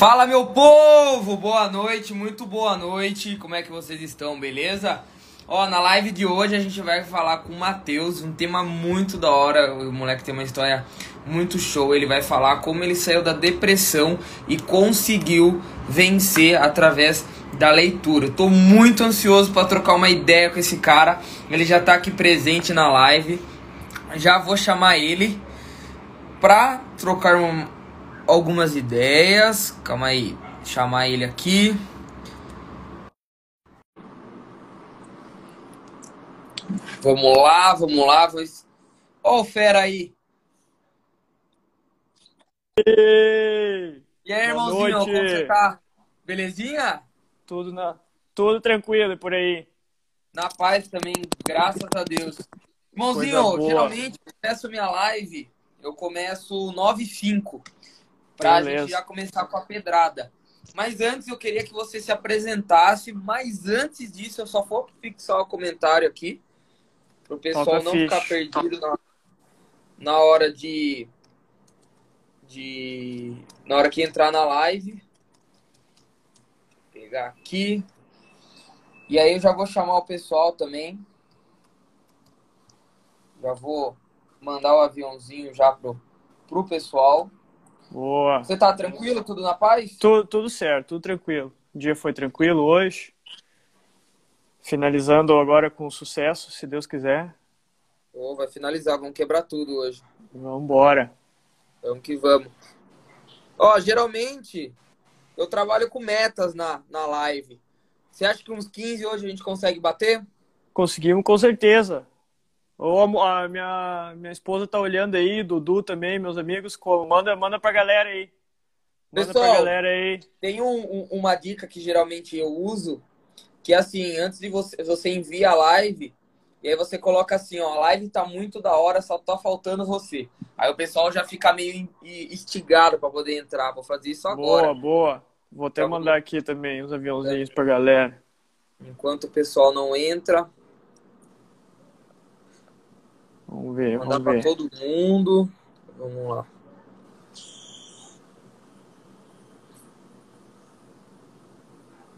Fala meu povo, boa noite, muito boa noite. Como é que vocês estão, beleza? Ó, na live de hoje a gente vai falar com o Matheus, um tema muito da hora. O moleque tem uma história muito show. Ele vai falar como ele saiu da depressão e conseguiu vencer através da leitura. Tô muito ansioso para trocar uma ideia com esse cara. Ele já tá aqui presente na live. Já vou chamar ele pra trocar um, algumas ideias. Calma aí, chamar ele aqui. Vamos lá, vamos lá. Ó, o fera aí. Ei, E aí, irmãozinho, noite. como você tá? Belezinha? tudo, na, tudo tranquilo por aí. Na paz também, graças a Deus. Irmãozinho, geralmente eu começo minha live, eu começo 9 e 5 pra Beleza. gente já começar com a pedrada. Mas antes eu queria que você se apresentasse, mas antes disso eu só vou fixar o comentário aqui pro pessoal Toca a não ficha. ficar perdido na, na hora de de na hora que entrar na live. Vou pegar aqui. E aí eu já vou chamar o pessoal também. Já vou mandar o aviãozinho já pro, pro pessoal. Boa. Você tá tranquilo? Tudo na paz? Tudo, tudo certo, tudo tranquilo. O dia foi tranquilo hoje. Finalizando agora com sucesso, se Deus quiser. Ô, vai finalizar, vamos quebrar tudo hoje. Vamos embora. Vamos que vamos. Ó, geralmente eu trabalho com metas na, na live. Você acha que uns 15 hoje a gente consegue bater? Conseguimos com certeza. Amo- a minha, minha esposa tá olhando aí, Dudu também, meus amigos. Manda, manda pra galera aí. Manda pra Pessoal, galera aí. Tem um- um- uma dica que geralmente eu uso, que é assim, antes de você, você envia a live, e aí você coloca assim, ó, a live tá muito da hora, só tá faltando você. Aí o pessoal já fica meio instigado para poder entrar. Vou fazer isso agora. Boa, boa. Vou até Tá mandar aqui também os aviãozinhos pra galera. Enquanto o pessoal não entra, Vamos ver, mandar vamos para ver. todo mundo. Vamos lá.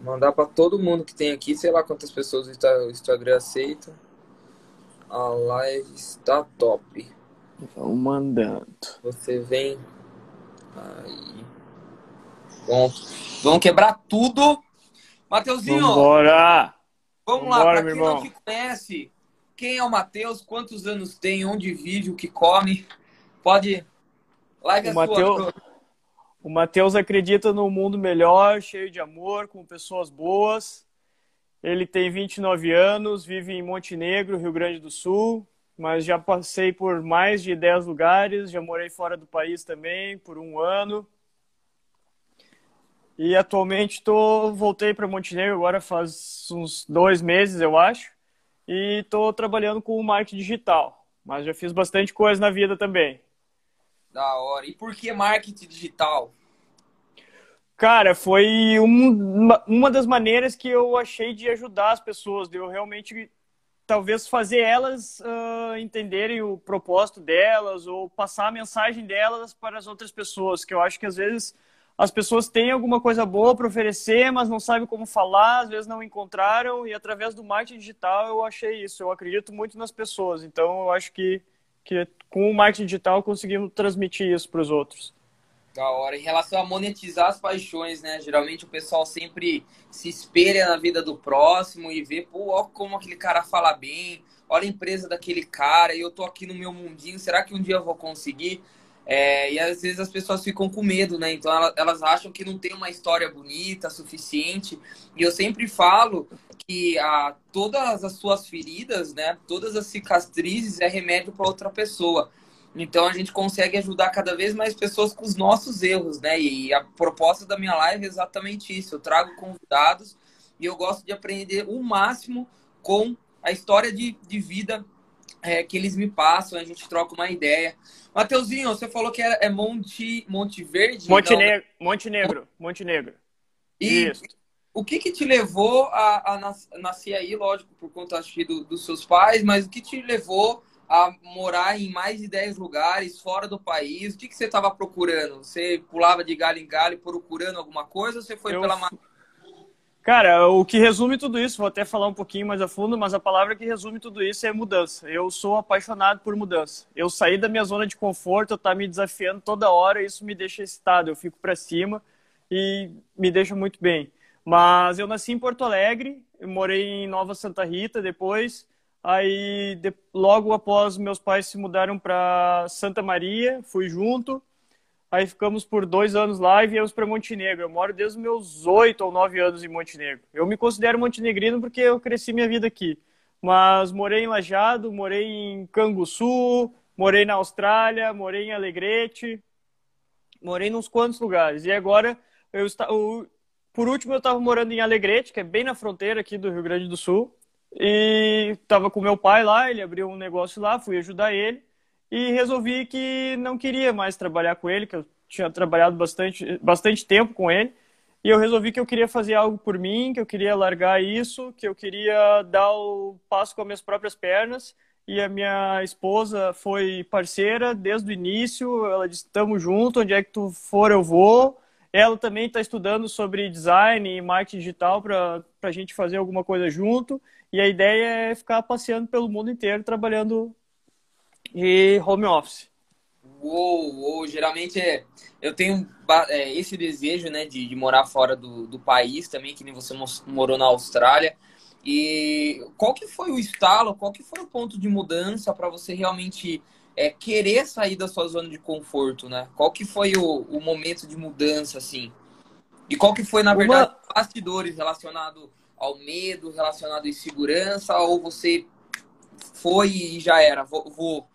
Mandar para todo mundo que tem aqui, sei lá quantas pessoas o Insta- o Instagram aceita. A live está top. Vamos mandando. Você vem aí. Pronto. Vamos quebrar tudo. Mateuzinho, Vambora! vamos lá. Para quem não irmão. te conhece, quem é o Matheus? Quantos anos tem? Onde vive? O que come? Pode. Live é O sua. Mateu- meu. O Matheus acredita num mundo melhor, cheio de amor, com pessoas boas. Ele tem 29 anos, vive em Montenegro, Rio Grande do Sul, mas já passei por mais de 10 lugares, já morei fora do país também por um ano. E atualmente tô, voltei para Montenegro agora faz uns dois meses, eu acho, e estou trabalhando com marketing digital. Mas já fiz bastante coisa na vida também. Da hora. E por que marketing digital? Cara, foi um- uma, das maneiras que eu achei de ajudar as pessoas, de eu realmente talvez fazer elas ah, entenderem o propósito delas ou passar a mensagem delas para as outras pessoas, que eu acho que às vezes as pessoas têm alguma coisa boa para oferecer, mas não sabem como falar, às vezes não encontraram, e através do marketing digital eu achei isso. Eu acredito muito nas pessoas, então eu acho que, que com o marketing digital conseguimos transmitir isso para os outros. Da hora. Em relação a monetizar as paixões, né? Geralmente o pessoal sempre se espelha na vida do próximo e vê, pô, ó como aquele cara fala bem, olha a empresa daquele cara, e eu tô aqui no meu mundinho, será que um dia eu vou conseguir? É, e às vezes as pessoas ficam com medo, né? Então elas, elas acham que não tem uma história bonita, suficiente. E eu sempre falo que a, todas as suas feridas, né? Todas as cicatrizes é remédio para outra pessoa. Então a gente consegue ajudar cada vez mais pessoas com os nossos erros, né? E a proposta da minha live é exatamente isso. Eu trago convidados e eu gosto de aprender o máximo com a história de, de vida é, que eles me passam. A gente troca uma ideia. Mateuzinho, você falou que é, é Monte, Monte Verde? não, né? Montenegro, Montenegro, Montenegro. E Isso. o que que te levou a, a nas- nascer aí, lógico, por conta acho do- dos seus pais, mas o que te levou a morar em mais de 10 lugares fora do país. O que, que você estava procurando? Você pulava de galho em galho procurando alguma coisa ou você foi eu... pela Cara, o que resume tudo isso, vou até falar um pouquinho mais a fundo, mas a palavra que resume tudo isso é mudança. Eu sou apaixonado por mudança. Eu saí da minha zona de conforto, eu tá me desafiando toda hora, isso me deixa excitado, eu fico para cima e me deixa muito bem. Mas eu nasci em Porto Alegre, morei em Nova Santa Rita depois, aí de, logo após meus pais se mudaram para Santa Maria, fui junto, Aí ficamos por dois anos lá e viemos para Montenegro. Eu moro desde os meus oito ou nove anos em Montenegro. Eu me considero montenegrino porque eu cresci minha vida aqui. Mas morei em Lajado, morei em Canguçu, morei na Austrália, morei em Alegrete, morei em uns quantos lugares. E agora, eu está, por último, eu estava morando em Alegrete, que é bem na fronteira aqui do Rio Grande do Sul. E estava com meu pai lá, ele abriu um negócio lá, fui ajudar ele e resolvi que não queria mais trabalhar com ele, que eu tinha trabalhado bastante, bastante tempo com ele, e eu resolvi que eu queria fazer algo por mim, que eu queria largar isso, que eu queria dar o passo com as minhas próprias pernas, e a minha esposa foi parceira desde o início, ela disse, estamos juntos, onde é que tu for eu vou, ela também está estudando sobre design e marketing digital para a gente fazer alguma coisa junto. E a ideia é ficar passeando pelo mundo inteiro, trabalhando e home office. Uou, uou. geralmente é, eu tenho é, esse desejo né, de, de morar fora do, do, país também, que nem você morou na Austrália. E qual que foi o estalo, qual que foi o ponto de mudança para você realmente é, querer sair da sua zona de conforto, né? Qual que foi o, o momento de mudança, assim? E qual que foi, na verdade, Uma... bastidores relacionado ao medo, relacionado à insegurança, ou você foi e já era, vou, vou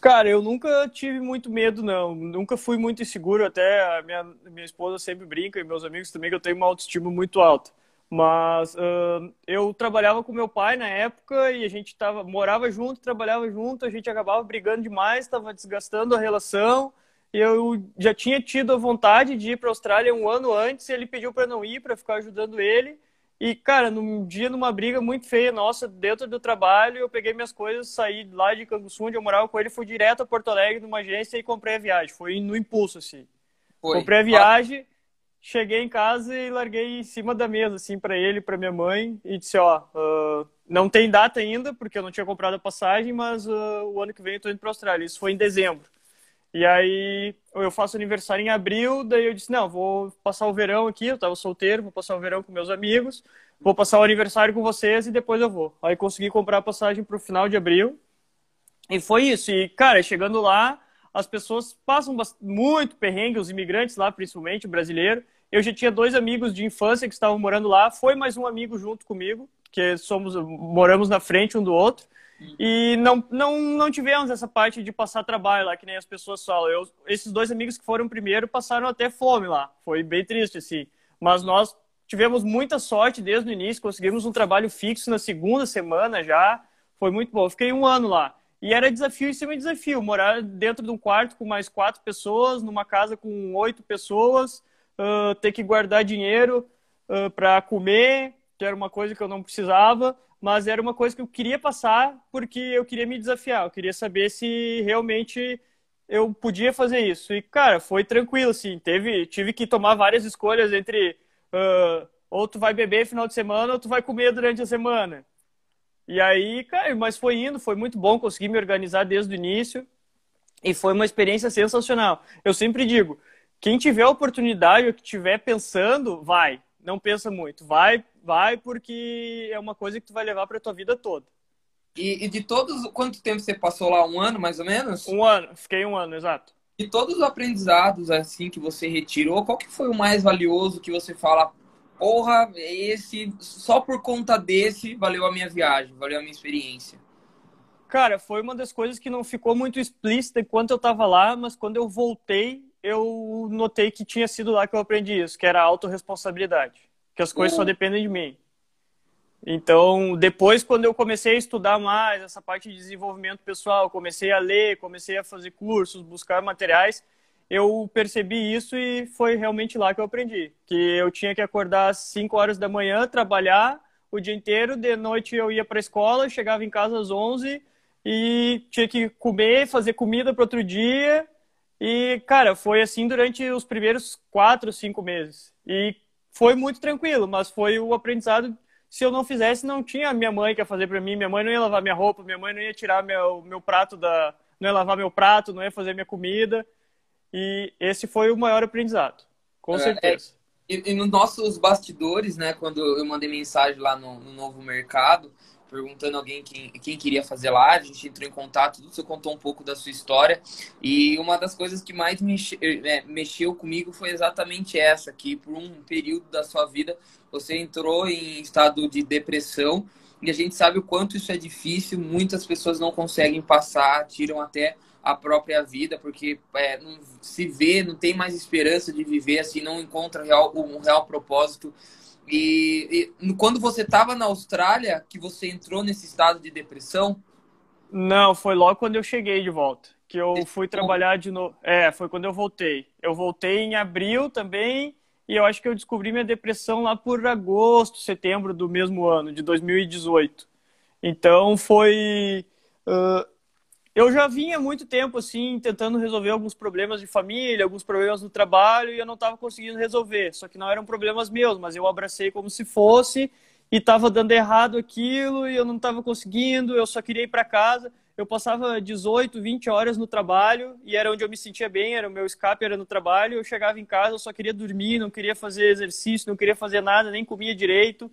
Cara, eu nunca tive muito medo, não. Nunca fui muito inseguro. Até a minha, minha esposa sempre brinca, e meus amigos também, que eu tenho uma autoestima muito alta. Mas uh, eu trabalhava com meu pai na época e a gente tava, morava junto, trabalhava junto, a gente acabava brigando demais, estava desgastando a relação. Eu já tinha tido a vontade de ir para a Austrália um ano antes, e ele pediu para não ir, para ficar ajudando ele. E, cara, num dia, numa briga muito feia nossa, dentro do trabalho, eu peguei minhas coisas, saí lá de Canguçu, onde eu morava com ele, fui direto a Porto Alegre, numa agência, e comprei a viagem. Foi no impulso, assim. Foi. Comprei a viagem, cheguei em casa e larguei em cima da mesa, assim, para ele, para minha mãe, e disse, ó, uh, não tem data ainda, porque eu não tinha comprado a passagem, mas uh, o ano que vem eu tô indo pra Austrália. Isso foi em dezembro. E aí eu faço aniversário em abril, daí eu disse, não, vou passar o verão aqui, eu estava solteiro, vou passar o verão com meus amigos, vou passar o aniversário com vocês e depois eu vou. Aí consegui comprar a passagem para o final de abril. E foi isso. E, cara, chegando lá, as pessoas passam muito perrengue, os imigrantes lá, principalmente, brasileiro. Eu já tinha dois amigos de infância que estavam morando lá, foi mais um amigo junto comigo, que somos moramos na frente um do outro. E não, não, não tivemos essa parte de passar trabalho lá, que nem as pessoas falam. Eu, esses dois amigos que foram primeiro passaram até fome lá. Foi bem triste, assim. Mas nós tivemos muita sorte desde o início, conseguimos um trabalho fixo na segunda semana já. Foi muito bom. Eu fiquei um ano lá. E era desafio em cima de desafio. Morar dentro de um quarto com mais quatro pessoas, numa casa com oito pessoas, uh, ter que guardar dinheiro uh, para comer, que era uma coisa que eu não precisava mas era uma coisa que eu queria passar porque eu queria me desafiar, eu queria saber se realmente eu podia fazer isso. E, cara, foi tranquilo, assim, teve, tive que tomar várias escolhas entre uh, ou tu vai beber final de semana ou tu vai comer durante a semana. E aí, cara, mas foi indo, foi muito bom, consegui me organizar desde o início e foi uma experiência sensacional. Eu sempre digo, quem tiver oportunidade ou que estiver pensando, vai, não pensa muito, vai vai porque é uma coisa que tu vai levar para tua vida toda. E, e, de todos, quanto tempo você passou lá? Um ano, mais ou menos? Um ano, fiquei um ano, exato. De todos os aprendizados, assim, que você retirou, qual que foi o mais valioso que você fala, porra, esse, só por conta desse, valeu a minha viagem, valeu a minha experiência? Cara, foi uma das coisas que não ficou muito explícita enquanto eu tava lá, mas quando eu voltei, eu notei que tinha sido lá que eu aprendi isso, que era a autorresponsabilidade que as coisas só dependem de mim. Então, depois, quando eu comecei a estudar mais essa parte de desenvolvimento pessoal, comecei a ler, comecei a fazer cursos, buscar materiais, eu percebi isso e foi realmente lá que eu aprendi. Que eu tinha que acordar às 5 horas da manhã, trabalhar o dia inteiro, de noite eu ia para a escola, chegava em casa às 11, e tinha que comer, fazer comida para outro dia. E, cara, foi assim durante os primeiros quatro, cinco meses. E foi muito tranquilo, mas foi o aprendizado. Se eu não fizesse, não tinha minha mãe que ia fazer para mim. Minha mãe não ia lavar minha roupa, minha mãe não ia tirar meu, meu prato da. Não ia lavar meu prato, não ia fazer minha comida. E esse foi o maior aprendizado, com é, certeza. É, e, e nos nossos bastidores, né, quando eu mandei mensagem lá no, no Novo Mercado, perguntando alguém quem, quem queria fazer live, a gente entrou em contato, você contou um pouco da sua história. E uma das coisas que mais mexe, é, mexeu comigo foi exatamente essa, que por um período da sua vida você entrou em estado de depressão e a gente sabe o quanto isso é difícil, muitas pessoas não conseguem passar, tiram até a própria vida, porque é, não se vê, não tem mais esperança de viver, assim, não encontra real, um real propósito e, e quando você estava na Austrália, que você entrou nesse estado de depressão? Não, foi logo quando eu cheguei de volta. Que eu fui trabalhar de novo. É, foi quando eu voltei. Eu voltei em abril também. E eu acho que eu descobri minha depressão lá por agosto, setembro do mesmo ano, de 2018. Então foi. Uh, eu já vinha muito tempo assim tentando resolver alguns problemas de família, alguns problemas no trabalho e eu não estava conseguindo resolver. Só que não eram problemas meus, mas eu abracei como se fosse e estava dando errado aquilo e eu não estava conseguindo. Eu só queria ir para casa. Eu passava 18, 20 horas no trabalho e era onde eu me sentia bem, era o meu escape era no trabalho. Eu chegava em casa, eu só queria dormir, não queria fazer exercício, não queria fazer nada, nem comia direito.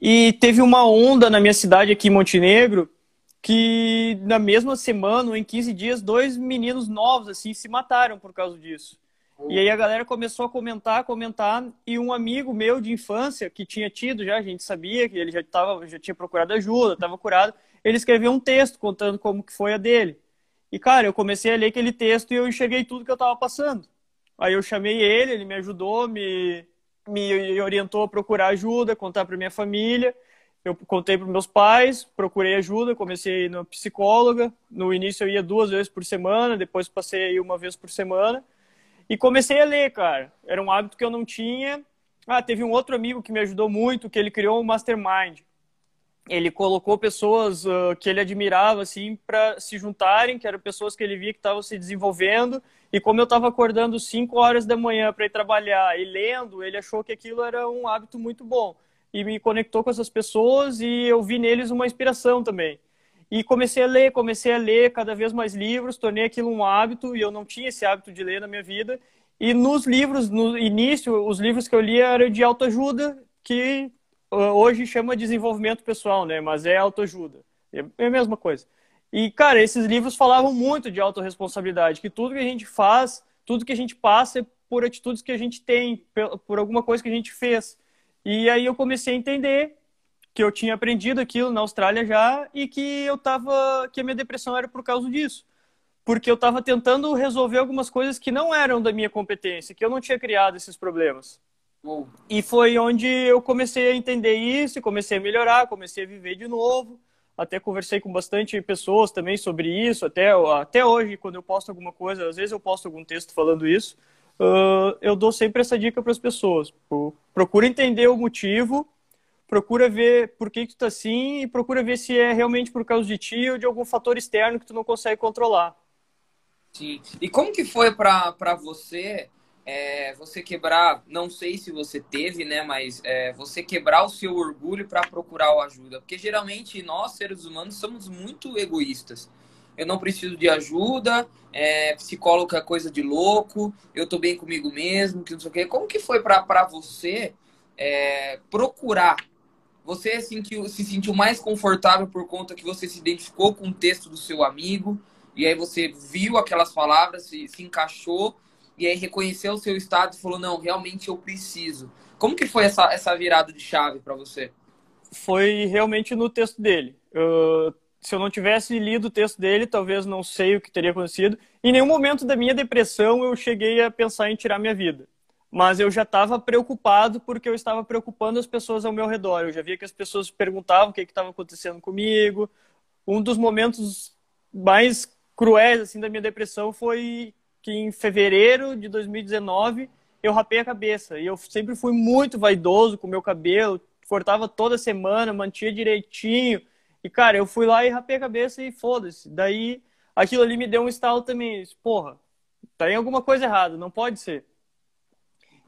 E teve uma onda na minha cidade aqui em Montenegro que na mesma semana, em 15 dias, dois meninos novos assim se mataram por causa disso. E aí a galera começou a comentar, comentar, e um amigo meu de infância que tinha tido já, a gente sabia que ele já tava, já tinha procurado ajuda, estava curado, ele escreveu um texto contando como que foi a dele. E cara, eu comecei a ler aquele texto e eu enxerguei tudo que eu estava passando. Aí eu chamei ele, ele me ajudou, me me orientou a procurar ajuda, contar para minha família eu contei para meus pais, procurei ajuda, comecei na psicóloga. No início eu ia duas vezes por semana, depois passei aí uma vez por semana. E comecei a ler, cara. Era um hábito que eu não tinha. Ah, teve um outro amigo que me ajudou muito, que ele criou um mastermind. Ele colocou pessoas uh, que ele admirava, assim, para se juntarem, que eram pessoas que ele via que estavam se desenvolvendo. E como eu estava acordando 5 horas da manhã para ir trabalhar e lendo, ele achou que aquilo era um hábito muito bom e me conectou com essas pessoas e eu vi neles uma inspiração também. E comecei a ler, comecei a ler cada vez mais livros, tornei aquilo um hábito e eu não tinha esse hábito de ler na minha vida. E nos livros, no início, os livros que eu lia eram de autoajuda, que uh, hoje chama desenvolvimento pessoal, né? Mas é autoajuda. É a mesma coisa. E, cara, esses livros falavam muito de autorresponsabilidade, que tudo que a gente faz, tudo que a gente passa é por atitudes que a gente tem, por alguma coisa que a gente fez. E aí eu comecei a entender que eu tinha aprendido aquilo na Austrália já e que eu tava que a minha depressão era por causa disso. Porque eu estava tentando resolver algumas coisas que não eram da minha competência, que eu não tinha criado esses problemas. E foi onde eu comecei a entender isso, comecei a melhorar, comecei a viver de novo. Até conversei com bastante pessoas também sobre isso. Até, até hoje, quando eu posto alguma coisa, às vezes eu posto algum texto falando isso uh, eu dou sempre essa dica para as pessoas. Procura entender o motivo, procura ver por que, que tu tá assim e procura ver se é realmente por causa de ti ou de algum fator externo que tu não consegue controlar. Sim. E como que foi para você é, você quebrar, não sei se você teve, né, mas é, você quebrar o seu orgulho para procurar ajuda? Porque geralmente nós, seres humanos, somos muito egoístas eu não preciso de ajuda, é, psicólogo é coisa de louco, eu tô bem comigo mesmo, que não sei o quê. Como que foi para você é, procurar? Você sentiu, se sentiu mais confortável por conta que você se identificou com o texto do seu amigo, e aí você viu aquelas palavras, se, se encaixou, e aí reconheceu o seu estado e falou, não, realmente eu preciso. Como que foi essa, essa virada de chave para você? Foi realmente no texto dele. Se eu não tivesse lido o texto dele, talvez não sei o que teria acontecido. Em nenhum momento da minha depressão eu cheguei a pensar em tirar minha vida. Mas eu já estava preocupado porque eu estava preocupando as pessoas ao meu redor. Eu já via que as pessoas perguntavam o que estava acontecendo comigo. Um dos momentos mais cruéis assim da minha depressão foi que em fevereiro de 2019 eu rapei a cabeça. E eu sempre fui muito vaidoso com o meu cabelo, cortava toda semana, mantinha direitinho E, cara, eu fui lá e rapei a cabeça e foda-se. Daí, aquilo ali me deu um estalo também. Porra, tá em alguma coisa errada, não pode ser.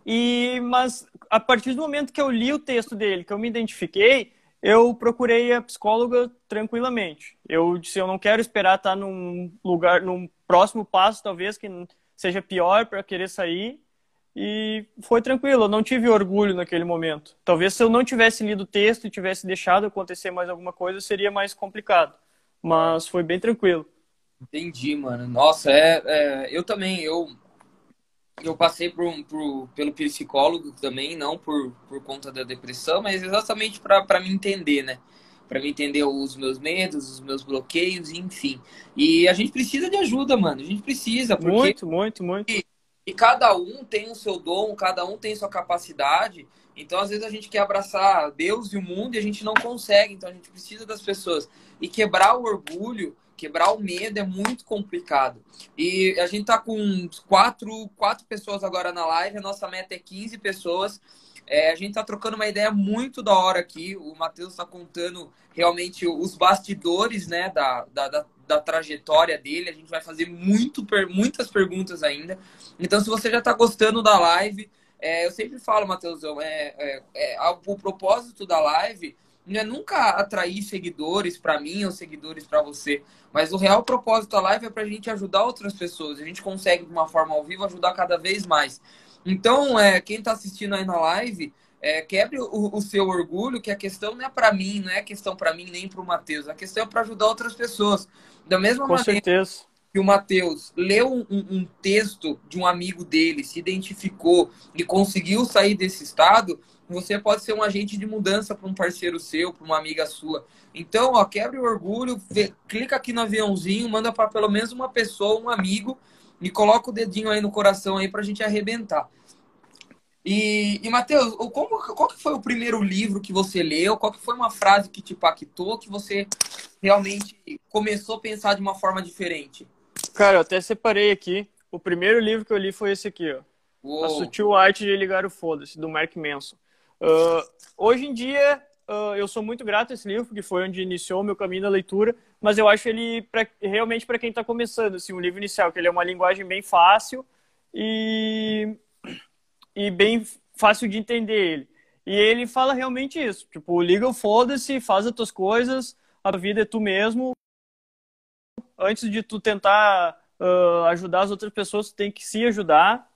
E, mas, a partir do momento que eu li o texto dele, que eu me identifiquei, eu procurei a psicóloga tranquilamente. Eu disse, eu não quero esperar estar num lugar, num próximo passo, talvez, que seja pior para querer sair. E foi tranquilo, eu não tive orgulho naquele momento. Talvez se eu não tivesse lido o texto e tivesse deixado acontecer mais alguma coisa, seria mais complicado. Mas foi bem tranquilo. Entendi, mano. Nossa, é, é eu também, eu eu passei por, por, pelo psicólogo também, não por, por conta da depressão, mas exatamente para me entender, né? Para me entender os meus medos, os meus bloqueios, enfim. E a gente precisa de ajuda, mano. A gente precisa. Porque... Muito, muito, muito. E cada um tem o seu dom, cada um tem sua capacidade. Então, às vezes, a gente quer abraçar Deus e o mundo e a gente não consegue. Então, a gente precisa das pessoas. E quebrar o orgulho, quebrar o medo é muito complicado. E a gente tá com quatro, quatro pessoas agora na live. A nossa meta é 15 pessoas. É, a gente tá trocando uma ideia muito da hora aqui. O Matheus está contando realmente os bastidores né, da, da, da, da trajetória dele. A gente vai fazer muito, muitas perguntas ainda. Então, se você já está gostando da live, é, eu sempre falo, Matheusão, é, é, é, o propósito da live não é nunca atrair seguidores para mim ou seguidores para você, mas o real propósito da live é para a gente ajudar outras pessoas. A gente consegue, de uma forma ao vivo, ajudar cada vez mais. Então, é, quem está assistindo aí na live, é, quebre o, o, seu orgulho, que a questão não é para mim, não é questão para mim nem para o Matheus, a questão é para ajudar outras pessoas. Da mesma Com maneira certeza. que o Matheus leu um, um, texto de um amigo dele, se identificou e conseguiu sair desse estado, você pode ser um agente de mudança para um parceiro seu, para uma amiga sua. Então, ó, quebre o orgulho, vê, clica aqui no aviãozinho, manda para pelo menos uma pessoa, um amigo, e coloca o dedinho aí no coração aí para a gente arrebentar. E, e Matheus, como, qual que foi o primeiro livro que você leu? Qual que foi uma frase que te impactou, que você realmente começou a pensar de uma forma diferente? Cara, eu até separei aqui. O primeiro livro que eu li foi esse aqui, ó. Uou. A Sutil Arte de Ligar o Foda-se, do Mark Manson. Uh, hoje em dia, uh, eu sou muito grato a esse livro, porque foi onde iniciou o meu caminho da leitura, mas eu acho ele pra, realmente para quem está começando, assim, um livro inicial, que ele é uma linguagem bem fácil e e bem fácil de entender ele. E ele fala realmente isso. Tipo, liga o foda-se, faz as tuas coisas, a vida é tu mesmo. Antes de tu tentar uh, ajudar as outras pessoas, tu tem que se ajudar.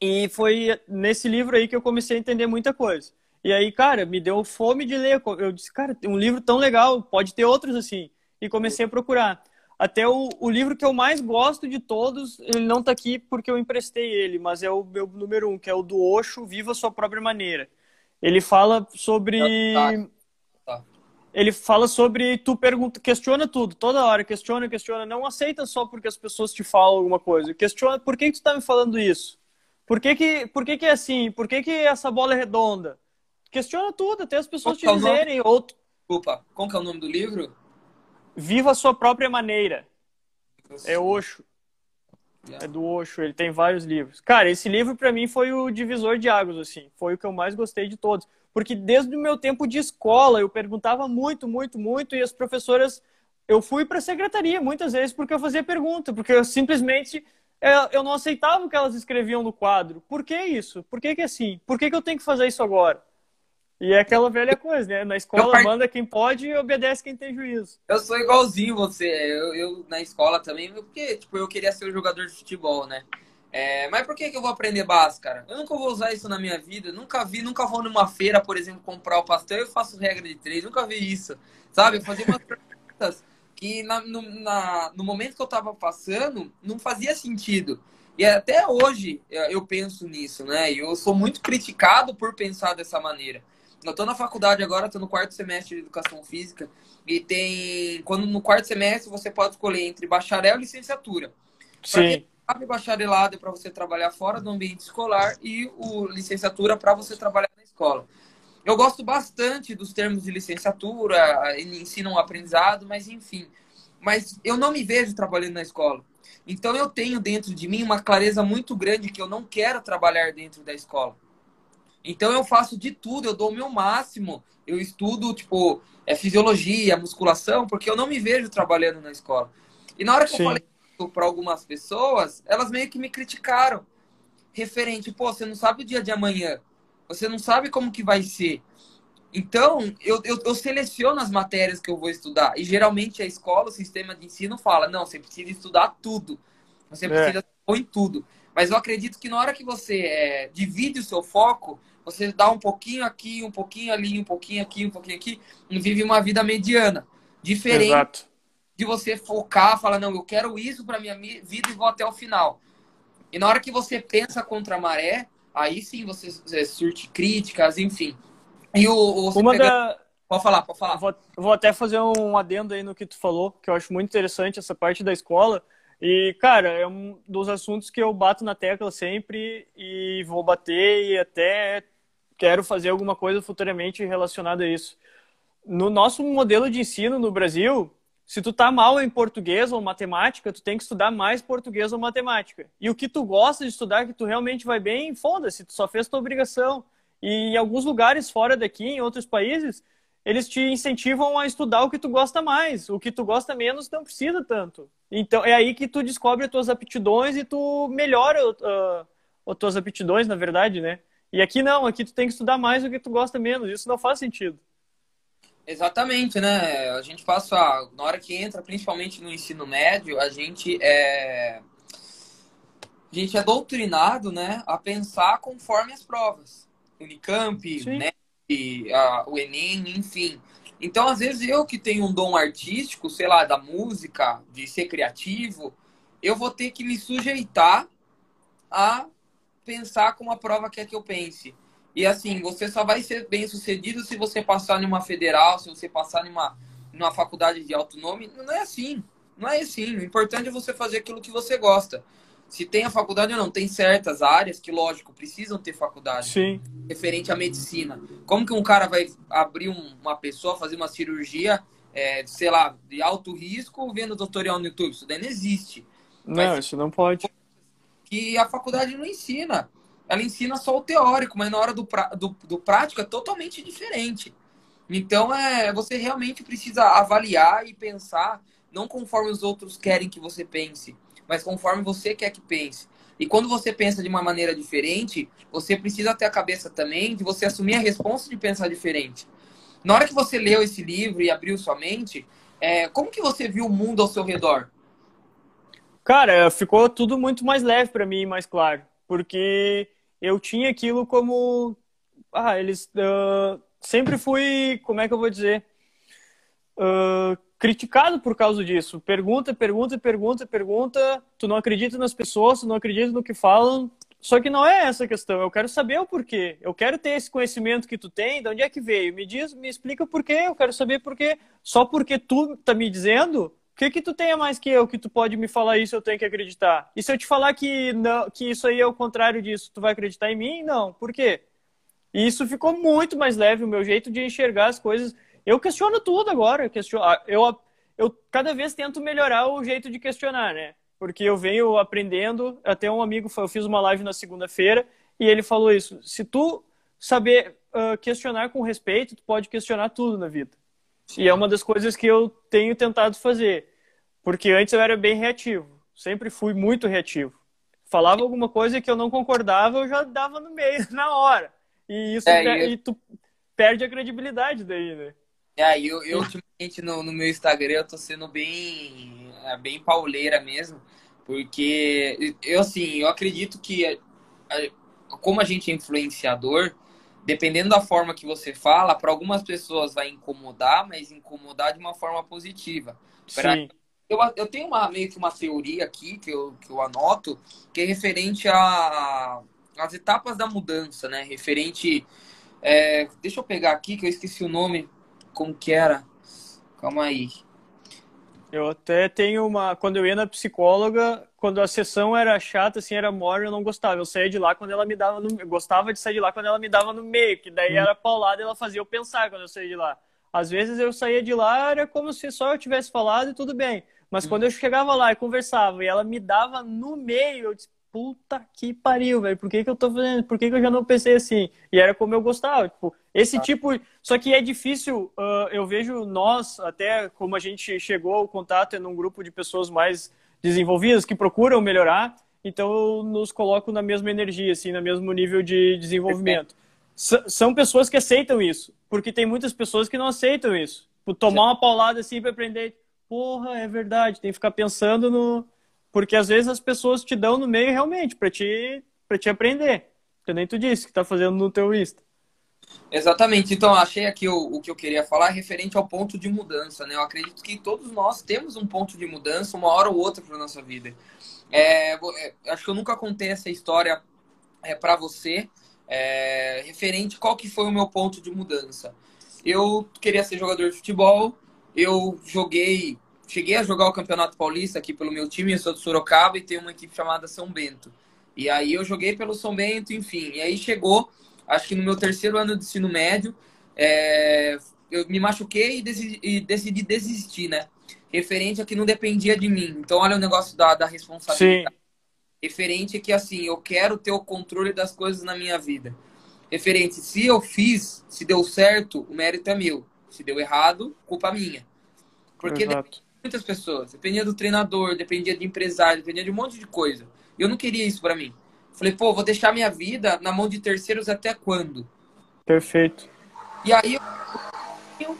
E foi nesse livro aí que eu comecei a entender muita coisa. E aí, cara, me deu fome de ler. Eu disse, cara, um livro tão legal, pode ter outros assim. E comecei a procurar. Até o, o livro que eu mais gosto de todos, ele não está aqui porque eu emprestei ele, mas é o meu número um, que é o do Osho, Viva a Sua Própria Maneira. Ele fala sobre... Tá. Tá. Ele fala sobre tu pergunta, questiona tudo, toda hora, questiona, questiona. Não aceita só porque as pessoas te falam alguma coisa. Questiona, por que, que tu está me falando isso? Por que que, por que que é assim? Por que que essa bola é redonda? Questiona tudo, até as pessoas Qual te é dizerem. Ou... Desculpa, qual que é o nome do livro? Viva a sua própria maneira. É Osho. É do Osho, ele tem vários livros. Cara, esse livro para mim foi o divisor de águas, assim. Foi o que eu mais gostei de todos. Porque desde o meu tempo de escola eu perguntava muito, muito, muito e as professoras. Eu fui para a secretaria muitas vezes porque eu fazia pergunta, porque eu simplesmente é, eu não aceitava o que elas escreviam no quadro. Por que isso? Por que, que é assim? Por que, que eu tenho que fazer isso agora? E é aquela velha coisa, né? Na escola part... manda quem pode e obedece quem tem juízo. Eu sou igualzinho você. Eu, eu na escola também, porque tipo, eu queria ser um jogador de futebol, né? É, mas por que, que eu vou aprender básico, cara? Eu nunca vou usar isso na minha vida. Nunca vi, nunca vou numa feira, por exemplo, comprar o pastel e faço regra de três. Nunca vi isso. Sabe? Eu fazia umas perguntas que na, no, na, no momento que eu tava passando, não fazia sentido. E até hoje eu penso nisso, né? E eu sou muito criticado por pensar dessa maneira. Eu tô na faculdade agora, tô no quarto semestre de educação física e tem quando no quarto semestre você pode escolher entre bacharel e licenciatura. Sim. Sabe bacharelado é para você trabalhar fora do ambiente escolar e o licenciatura para você trabalhar na escola. Eu gosto bastante dos termos de licenciatura, ensino um aprendizado, mas enfim. Mas eu não me vejo trabalhando na escola. Então eu tenho dentro de mim uma clareza muito grande que eu não quero trabalhar dentro da escola. Então eu faço de tudo, eu dou o meu máximo. Eu estudo, tipo, é, fisiologia, musculação, porque eu não me vejo trabalhando na escola. E na hora que Sim. eu falei para algumas pessoas, elas meio que me criticaram. Referente, pô, você não sabe o dia de amanhã. Você não sabe como que vai ser. Então, eu, eu, eu, seleciono as matérias que eu vou estudar. E geralmente a escola, o sistema de ensino fala: não, você precisa estudar tudo. Você é. precisa é. pôr em tudo. Mas eu acredito que na hora que você é, divide o seu foco, você dá um pouquinho aqui, um pouquinho ali, um pouquinho aqui, um pouquinho aqui, e vive uma vida mediana. Diferente Exato. de você focar, falar: não, eu quero isso para minha vida e vou até o final. E na hora que você pensa contra a maré, aí sim você, você surte críticas, enfim. E o, o Uma pega... da... Pode falar, pode falar. Vou, vou, até fazer um adendo aí no que tu falou, que eu acho muito interessante essa parte da escola. E, cara, é um dos assuntos que eu bato na tecla sempre e vou bater e até quero fazer alguma coisa futuramente relacionada a isso. No nosso modelo de ensino no Brasil, se tu tá mal em português ou matemática, tu tem que estudar mais português ou matemática. E o que tu gosta de estudar, que tu realmente vai bem, foda-se, tu só fez tua obrigação. E em alguns lugares fora daqui, em outros países, eles te incentivam a estudar o que tu gosta mais. O que tu gosta menos não precisa tanto. Então é aí que tu descobre as tuas aptidões e tu melhora uh, as tuas aptidões, na verdade, né? E aqui não, aqui tu tem que estudar mais o que tu gosta menos. Isso não faz sentido. Exatamente, né? A gente passa, na hora que entra, principalmente no ensino médio, a gente é, a gente é doutrinado, né, a pensar conforme as provas. Unicamp, né, a, o Enem, enfim. Então, às vezes, eu que tenho um dom artístico, sei lá, da música, de ser criativo, eu vou ter que me sujeitar a pensar como a prova quer que eu pense. E assim, você só vai ser bem sucedido se você passar numa federal, se você passar numa, numa faculdade de alto nome. Não é assim. Não é assim. O importante é você fazer aquilo que você gosta se tem a faculdade ou não. Tem certas áreas que, lógico, precisam ter faculdade. Sim. Referente à medicina. Como que um cara vai abrir um, uma pessoa, fazer uma cirurgia, é, sei lá, de alto risco, vendo tutorial no YouTube? Isso daí não existe. Não, mas, isso não pode. Que a faculdade não ensina. Ela ensina só o teórico, mas na hora do, do, do prático é totalmente diferente. Então, é, você realmente precisa avaliar e pensar, não conforme os outros querem que você pense, mas conforme você quer que pense. E quando você pensa de uma maneira diferente, você precisa ter a cabeça também de você assumir a responsa de pensar diferente. Na hora que você leu esse livro e abriu sua mente, é, como que você viu o mundo ao seu redor? Cara, ficou tudo muito mais leve para mim, mais claro, porque eu tinha aquilo como, ah, eles uh, sempre fui, como é que eu vou dizer, uh, criticado por causa disso. Pergunta, pergunta, pergunta, pergunta. Tu não acredita nas pessoas, tu não acredita no que falam. Só que não é essa a questão. Eu quero saber o porquê. Eu quero ter esse conhecimento que tu tem. De onde é que veio? Me diz, me explica porquê. Eu quero saber porquê. Só porque tu tá me dizendo, que que tu tem a mais que eu que tu pode me falar isso? Eu tenho que acreditar. E se eu te falar que não, que isso aí é o contrário disso, tu vai acreditar em mim? Não. Por quê? E isso ficou muito mais leve o meu jeito de enxergar as coisas eu questiono tudo agora. Eu, questiono, ah, eu, eu cada vez tento melhorar o jeito de questionar, né? Porque eu venho aprendendo. Até um amigo, eu fiz uma live na segunda-feira e ele falou isso. Se tu saber uh, questionar com respeito, tu pode questionar tudo na vida. E é uma das coisas que eu tenho tentado fazer. Porque antes eu era bem reativo. Sempre fui muito reativo. Falava alguma coisa que eu não concordava, eu já dava no meio na hora. E isso é, e tu perde a credibilidade daí, né? É, eu, eu ultimamente no, no meu Instagram eu tô sendo bem, é, bem pauleira mesmo, porque eu assim, eu acredito que como a gente é influenciador, dependendo da forma que você fala, para algumas pessoas vai incomodar, mas incomodar de uma forma positiva. Pra, Sim. Eu, eu tenho uma, meio que uma teoria aqui que eu, que eu anoto, que é referente as etapas da mudança, né? Referente. É, deixa eu pegar aqui, que eu esqueci o nome como que era? Calma aí. Eu até tenho uma. Quando eu ia na psicóloga, quando a sessão era chata, assim, era mole, eu não gostava. Eu saía de lá quando ela me dava no. Eu gostava de sair de lá quando ela me dava no meio, que daí hum. era paulada e ela fazia eu pensar quando eu saía de lá. Às vezes eu saía de lá, era como se só eu tivesse falado e tudo bem. Mas hum. quando eu chegava lá e conversava e ela me dava no meio, eu disse, puta que pariu, velho, por que, que eu tô fazendo? Por que, que eu já não pensei assim? E era como eu gostava, tipo, esse ah. tipo. Só que é difícil, uh, eu vejo nós, até como a gente chegou ao contato em um grupo de pessoas mais desenvolvidas que procuram melhorar, então eu nos coloco na mesma energia, assim, no mesmo nível de desenvolvimento. S são pessoas que aceitam isso, porque tem muitas pessoas que não aceitam isso. Por tomar uma paulada assim para aprender, porra, é verdade, tem que ficar pensando no. Porque às vezes as pessoas te dão no meio realmente para te, pra te aprender. Que nem tu disse que tá fazendo no teu Insta. Exatamente. Então, achei aqui o, o que eu queria falar referente ao ponto de mudança, né? Eu acredito que todos nós temos um ponto de mudança, uma hora ou outra para nossa vida. É, é, acho que eu nunca contei essa história é, para você, é, referente qual que foi o meu ponto de mudança. Eu queria ser jogador de futebol, eu joguei, cheguei a jogar o Campeonato Paulista aqui pelo meu time, eu sou de Sorocaba e tenho uma equipe chamada São Bento. E aí eu joguei pelo São Bento, enfim. E aí chegou, acho que no meu terceiro ano de ensino médio, é, eu me machuquei e decidi, e decidi desistir, né? referente a que não dependia de mim. Então, olha o negócio da, da responsabilidade. Sim. Referente a que, assim, eu quero ter o controle das coisas na minha vida. Referente, se eu fiz, se deu certo, o mérito é meu. Se deu errado, culpa minha. Porque de muitas pessoas. Dependia do treinador, dependia de empresário, dependia de um monte de coisa. E eu não queria isso para mim. Falei, pô, vou deixar minha vida na mão de terceiros até quando? Perfeito. E aí eu,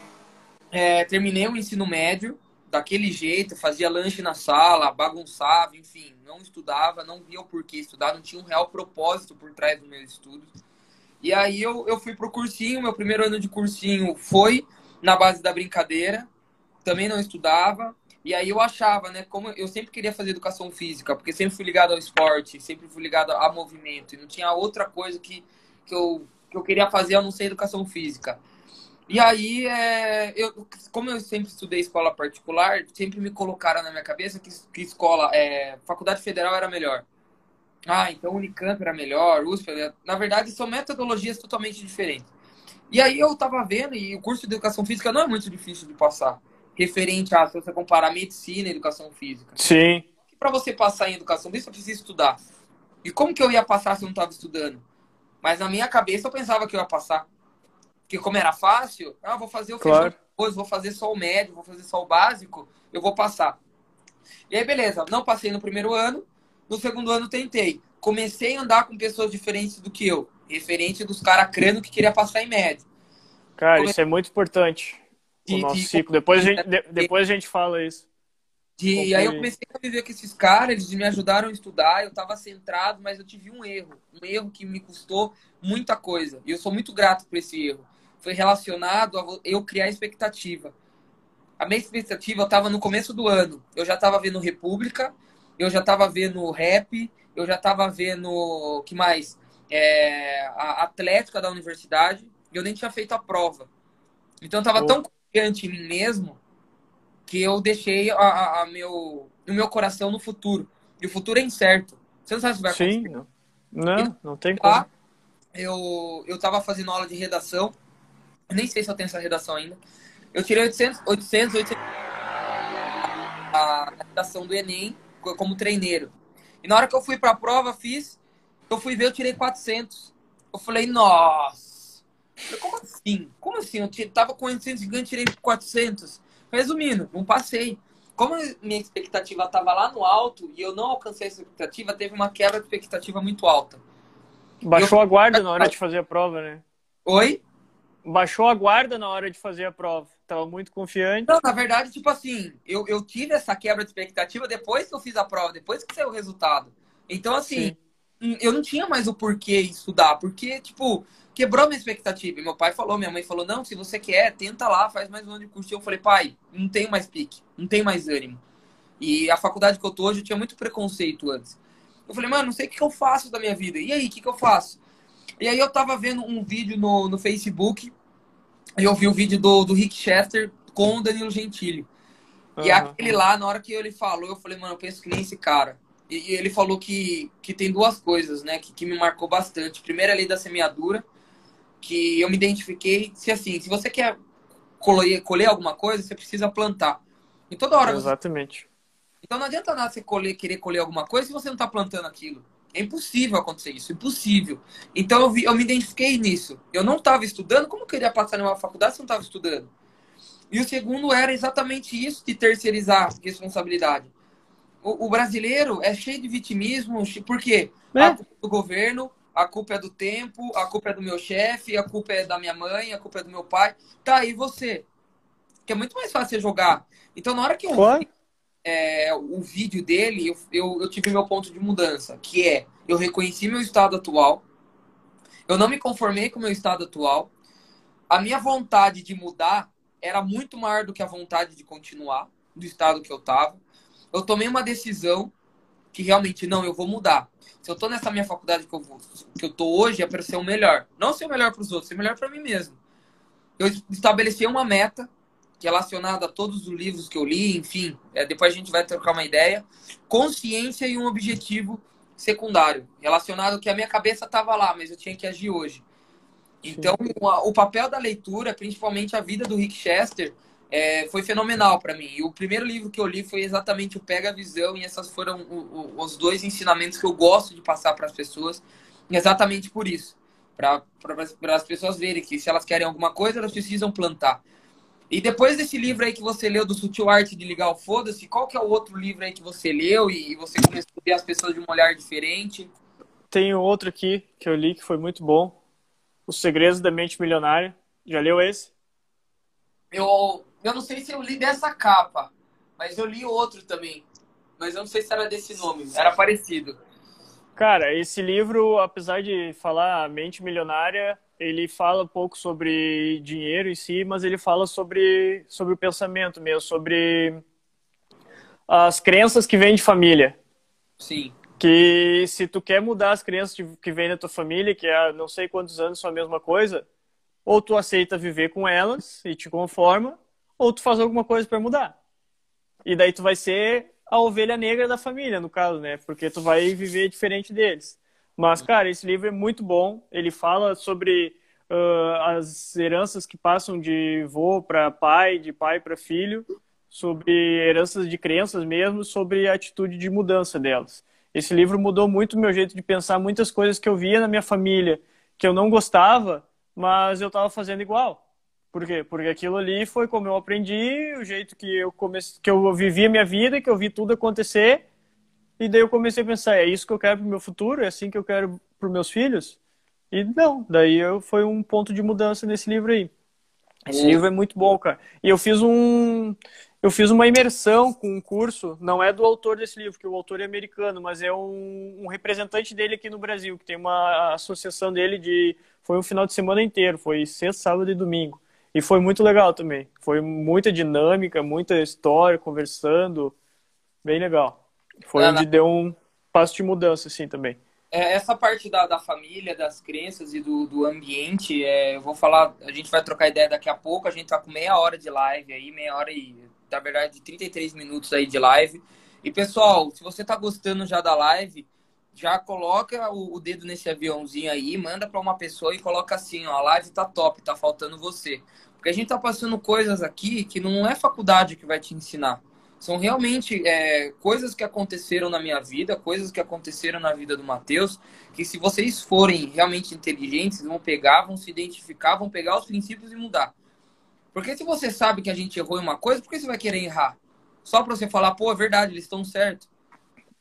é, terminei o ensino médio, daquele jeito, fazia lanche na sala, bagunçava, enfim, não estudava, não via o porquê estudar, não tinha um real propósito por trás dos meus estudos. E aí eu, eu fui pro cursinho, meu primeiro ano de cursinho foi na base da brincadeira, também não estudava, e aí eu achava, né, como eu sempre queria fazer educação física, porque sempre fui ligado ao esporte, sempre fui ligado a movimento, e não tinha outra coisa que, que, eu, que eu queria fazer a não ser educação física. E aí, é, eu, como eu sempre estudei escola particular, sempre me colocaram na minha cabeça que, que escola, é, faculdade federal era melhor. Ah, então Unicamp era melhor, USP. Na verdade, são metodologias totalmente diferentes. E aí eu tava vendo, e o curso de educação física não é muito difícil de passar. Referente a, se você comparar medicina e educação física. Sim. Para você passar em educação física, você precisa estudar. E como que eu ia passar se eu não estava estudando? Mas na minha cabeça eu pensava que eu ia passar. Porque como era fácil, ah, vou fazer o claro. feijão vou fazer só o médio, vou fazer só o básico, eu vou passar. E aí, beleza, não passei no primeiro ano, no segundo ano tentei. Comecei a andar com pessoas diferentes do que eu, referente dos caras crendo que queria passar em médio. Cara, Comecei... isso é muito importante. De, o nosso de... ciclo. Depois a, gente, depois a gente fala isso. E aí eu comecei a viver com esses caras, eles me ajudaram a estudar, eu estava centrado, mas eu tive um erro. Um erro que me custou muita coisa. E eu sou muito grato por esse erro foi relacionado a eu criar expectativa. A minha expectativa, eu estava no começo do ano. Eu já estava vendo República, eu já estava vendo Rap, eu já estava vendo, que mais? É, a Atlética da universidade, e eu nem tinha feito a prova. Então eu estava oh. tão confiante em mim mesmo que eu deixei a, a, a, meu, o meu coração no futuro. E o futuro é incerto. Você não sabe se vai acontecer. Sim, não, não, não tem lá, como. Eu, eu tava fazendo aula de redação nem sei se eu tenho essa redação ainda. Eu tirei 800, 800, 800 a redação do Enem como treineiro. E na hora que eu fui para a prova, fiz, eu fui ver, eu tirei 400. Eu falei, nossa, como assim? Como assim? Eu tava com 800 gigantes, tirei 400. Resumindo, não passei. Como minha expectativa estava lá no alto e eu não alcancei essa expectativa, teve uma quebra de expectativa muito alta. Baixou eu... a guarda na hora de fazer a prova, né? Oi? baixou a guarda na hora de fazer a prova. Tava muito confiante. Não, na verdade, tipo assim, eu, eu tive essa quebra de expectativa depois que eu fiz a prova, depois que saiu o resultado. Então, assim, Sim. Hum, eu não tinha mais o porquê estudar, porque, tipo, quebrou minha expectativa. E meu pai falou, minha mãe falou, não, se você quer, tenta lá, faz mais um ano de curso. E eu falei, pai, não tenho mais pique, não tenho mais ânimo. E a faculdade que eu tô hoje, eu tinha muito preconceito antes. Eu falei, mano, não sei o que eu faço da minha vida. E aí, o que, que eu faço? E aí eu tava vendo um vídeo no, no Facebook e eu vi o vídeo do, do Rick Chester com o Danilo Gentili. Uhum. E aquele lá, na hora que ele falou, eu falei, mano, eu penso que nem esse cara. E, ele falou que, que tem duas coisas, né, que, que me marcou bastante. Primeiro, a lei da semeadura, que eu me identifiquei. Se assim, se você quer colher, colher alguma coisa, você precisa plantar. E toda hora. Exatamente. Você... Então não adianta nada você colher, querer colher alguma coisa se você não está plantando aquilo. É impossível acontecer isso, impossível. Então eu, vi, eu me identifiquei nisso. Eu não estava estudando, como eu queria passar numa faculdade se eu não estava estudando? E o segundo era exatamente isso de terceirizar responsabilidade. O, o brasileiro é cheio de vitimismo, por quê? É. A culpa é do governo, a culpa é do tempo, a culpa é do meu chefe, a culpa é da minha mãe, a culpa é do meu pai. Tá, aí você? Que é muito mais fácil jogar. Então, na hora que eu vi é, o vídeo dele, eu, eu, eu tive meu ponto de mudança, que é, eu reconheci meu estado atual, eu não me conformei com o meu estado atual, a minha vontade de mudar era muito maior do que a vontade de continuar do estado que eu tava. Eu tomei uma decisão que realmente, não, eu vou mudar. Se eu tô nessa minha faculdade que eu, vou, que eu tô hoje, é para ser o melhor. Não ser o melhor para os outros, ser o melhor para mim mesmo. Eu estabeleci uma meta relacionada a todos os livros que eu li, enfim, é, depois a gente vai trocar uma ideia. Consciência e um objetivo secundário, relacionado que a minha cabeça estava lá, mas eu tinha que agir hoje. Então, o papel da leitura, principalmente a vida do Rick Chester, é, foi fenomenal para mim. E o primeiro livro que eu li foi exatamente o Pega a Visão, e essas foram o, o, os dois ensinamentos que eu gosto de passar para as pessoas, exatamente por isso. Para as pessoas verem que se elas querem alguma coisa, elas precisam plantar. E depois desse livro aí que você leu, do Sutil Arte de Ligar o Foda-se, qual que é o outro livro aí que você leu e você começou a ver as pessoas de um olhar diferente? Tem outro aqui que eu li que foi muito bom. Os Segredos da Mente Milionária. Já leu esse? Eu, eu não sei se eu li dessa capa, mas eu li outro também. Mas eu não sei se era desse nome, era parecido. Cara, esse livro, apesar de falar mente milionária, ele fala pouco sobre dinheiro em si, mas ele fala sobre, sobre o pensamento mesmo, sobre as crenças que vêm de família. Sim. Que se tu quer mudar as crenças que vêm da tua família, que há não sei quantos anos são a mesma coisa, ou tu aceita viver com elas e te conforma, ou tu faz alguma coisa para mudar. E daí tu vai ser a ovelha negra da família, no caso, né? Porque tu vai viver diferente deles. Mas, cara, esse livro é muito bom. Ele fala sobre uh, as heranças que passam de vô para pai, de pai para filho, sobre heranças de crenças mesmo, sobre a atitude de mudança delas. Esse livro mudou muito o meu jeito de pensar, muitas coisas que eu via na minha família que eu não gostava, mas eu estava fazendo igual. Por quê? Porque aquilo ali foi como eu aprendi, o jeito que eu comecei, que eu vivi a minha vida, que eu vi tudo acontecer. E daí eu comecei a pensar, é isso que eu quero para o meu futuro? É assim que eu quero para os meus filhos? E não, daí eu, foi um ponto de mudança nesse livro aí. Esse livro é muito bom, cara. E eu fiz um eu fiz uma imersão com um curso, não é do autor desse livro, que o autor é americano, mas é um, um representante dele aqui no Brasil, que tem uma associação dele de foi um final de semana inteiro, foi sexta, sábado e domingo. E foi muito legal também. Foi muita dinâmica, muita história, conversando. Bem legal. Foi onde deu um passo de mudança, assim, também. É, essa parte da, da família, das crenças e do, do ambiente, é, eu vou falar, a gente vai trocar ideia daqui a pouco, a gente tá com meia hora de live aí, meia hora e, na verdade, 33 minutos aí de live. E, pessoal, se você tá gostando já da live, já coloca o, o dedo nesse aviãozinho aí, manda para uma pessoa e coloca assim, ó, a live tá top, tá faltando você. Porque a gente tá passando coisas aqui que não é faculdade que vai te ensinar. São realmente é, coisas que aconteceram na minha vida, coisas que aconteceram na vida do Matheus, que se vocês forem realmente inteligentes, vão pegar, vão se identificar, vão pegar os princípios e mudar. Porque se você sabe que a gente errou em uma coisa, por que você vai querer errar? Só para você falar, pô, é verdade, eles estão certos.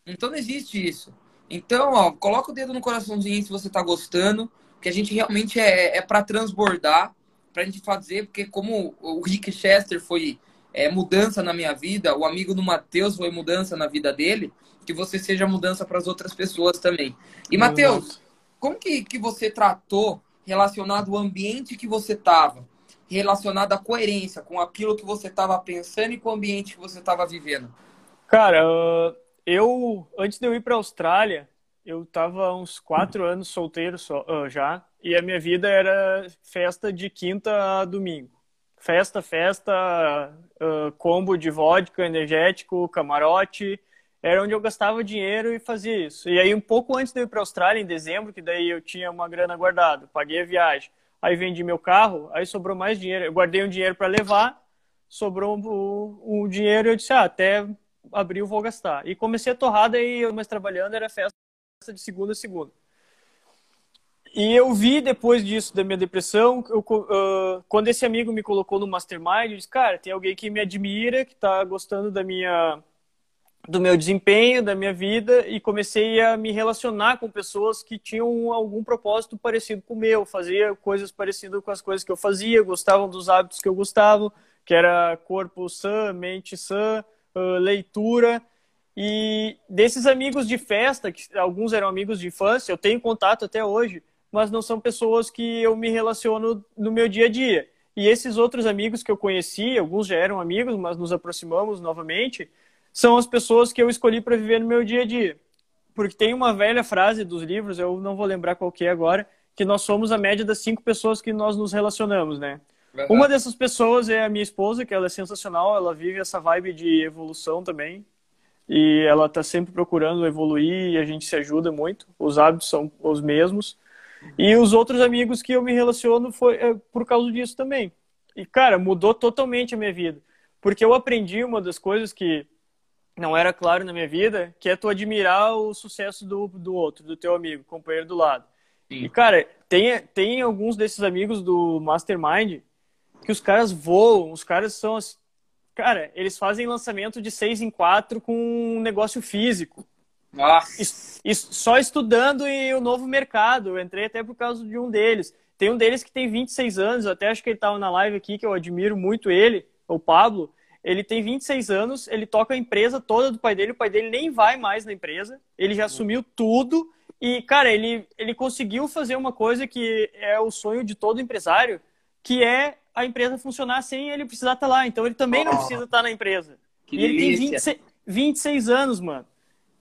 Então não existe isso. Então, ó, coloca o dedo no coraçãozinho se você tá gostando, que a gente realmente é, é para transbordar, pra gente fazer, porque como o Rick Chester foi é, mudança na minha vida, o amigo do Matheus foi mudança na vida dele, que você seja mudança para as outras pessoas também. E, Matheus, como que, que você tratou relacionado ao ambiente que você estava? Relacionado à coerência com aquilo que você estava pensando e com o ambiente que você estava vivendo? Cara, eu, antes de eu ir para a Austrália, eu estava uns quatro anos solteiro só, uh, já, e a minha vida era festa de quinta a domingo. Festa, festa, uh, combo de vodka, energético, camarote. Era onde eu gastava dinheiro e fazia isso. E aí, um pouco antes de eu ir para a Austrália, em dezembro, que daí eu tinha uma grana guardada, paguei a viagem. Aí vendi meu carro, aí sobrou mais dinheiro. Eu guardei um dinheiro para levar, sobrou o, o dinheiro e eu disse, ah, até abril vou gastar. E comecei a torrada e eu mais trabalhando, era festa de segunda a segunda. E eu vi depois disso, da minha depressão, eu, uh, quando esse amigo me colocou no mastermind, eu disse, cara, tem alguém que me admira, que está gostando da minha, do meu desempenho, da minha vida, e comecei a me relacionar com pessoas que tinham algum propósito parecido com o meu, fazia coisas parecidas com as coisas que eu fazia, gostavam dos hábitos que eu gostava, que era corpo sã, mente sã, uh, leitura, e desses amigos de festa, que alguns eram amigos de infância, eu tenho contato até hoje, mas não são pessoas que eu me relaciono no meu dia a dia. E esses outros amigos que eu conheci, alguns já eram amigos, mas nos aproximamos novamente, são as pessoas que eu escolhi para viver no meu dia a dia. Porque tem uma velha frase dos livros, eu não vou lembrar qual que é agora, que nós somos a média das cinco pessoas que nós nos relacionamos, né? Uhum. Uma dessas pessoas é a minha esposa, que ela é sensacional, ela vive essa vibe de evolução também. E ela está sempre procurando evoluir e a gente se ajuda muito. Os hábitos são os mesmos. E os outros amigos que eu me relaciono foi é, por causa disso também. E, cara, mudou totalmente a minha vida. Porque eu aprendi uma das coisas que não era claro na minha vida, que é tu admirar o sucesso do, do outro, do teu amigo, companheiro do lado. Sim. E, cara, tem, tem alguns desses amigos do Mastermind que os caras voam, os caras são. Cara, eles fazem lançamento de 6 em 4 com um negócio físico. Nossa. só estudando em o novo mercado. Eu entrei até por causa de um deles. Tem um deles que tem 26 anos, eu até acho que ele estava na live aqui, que eu admiro muito ele, o Pablo. Ele tem 26 anos, ele toca a empresa toda do pai dele, o pai dele nem vai mais na empresa, ele já assumiu tudo. E, cara, ele, ele conseguiu fazer uma coisa que é o sonho de todo empresário, que é a empresa funcionar sem ele precisar estar lá. Então ele também oh, não precisa estar na empresa. e ele tem 26, 26 anos, mano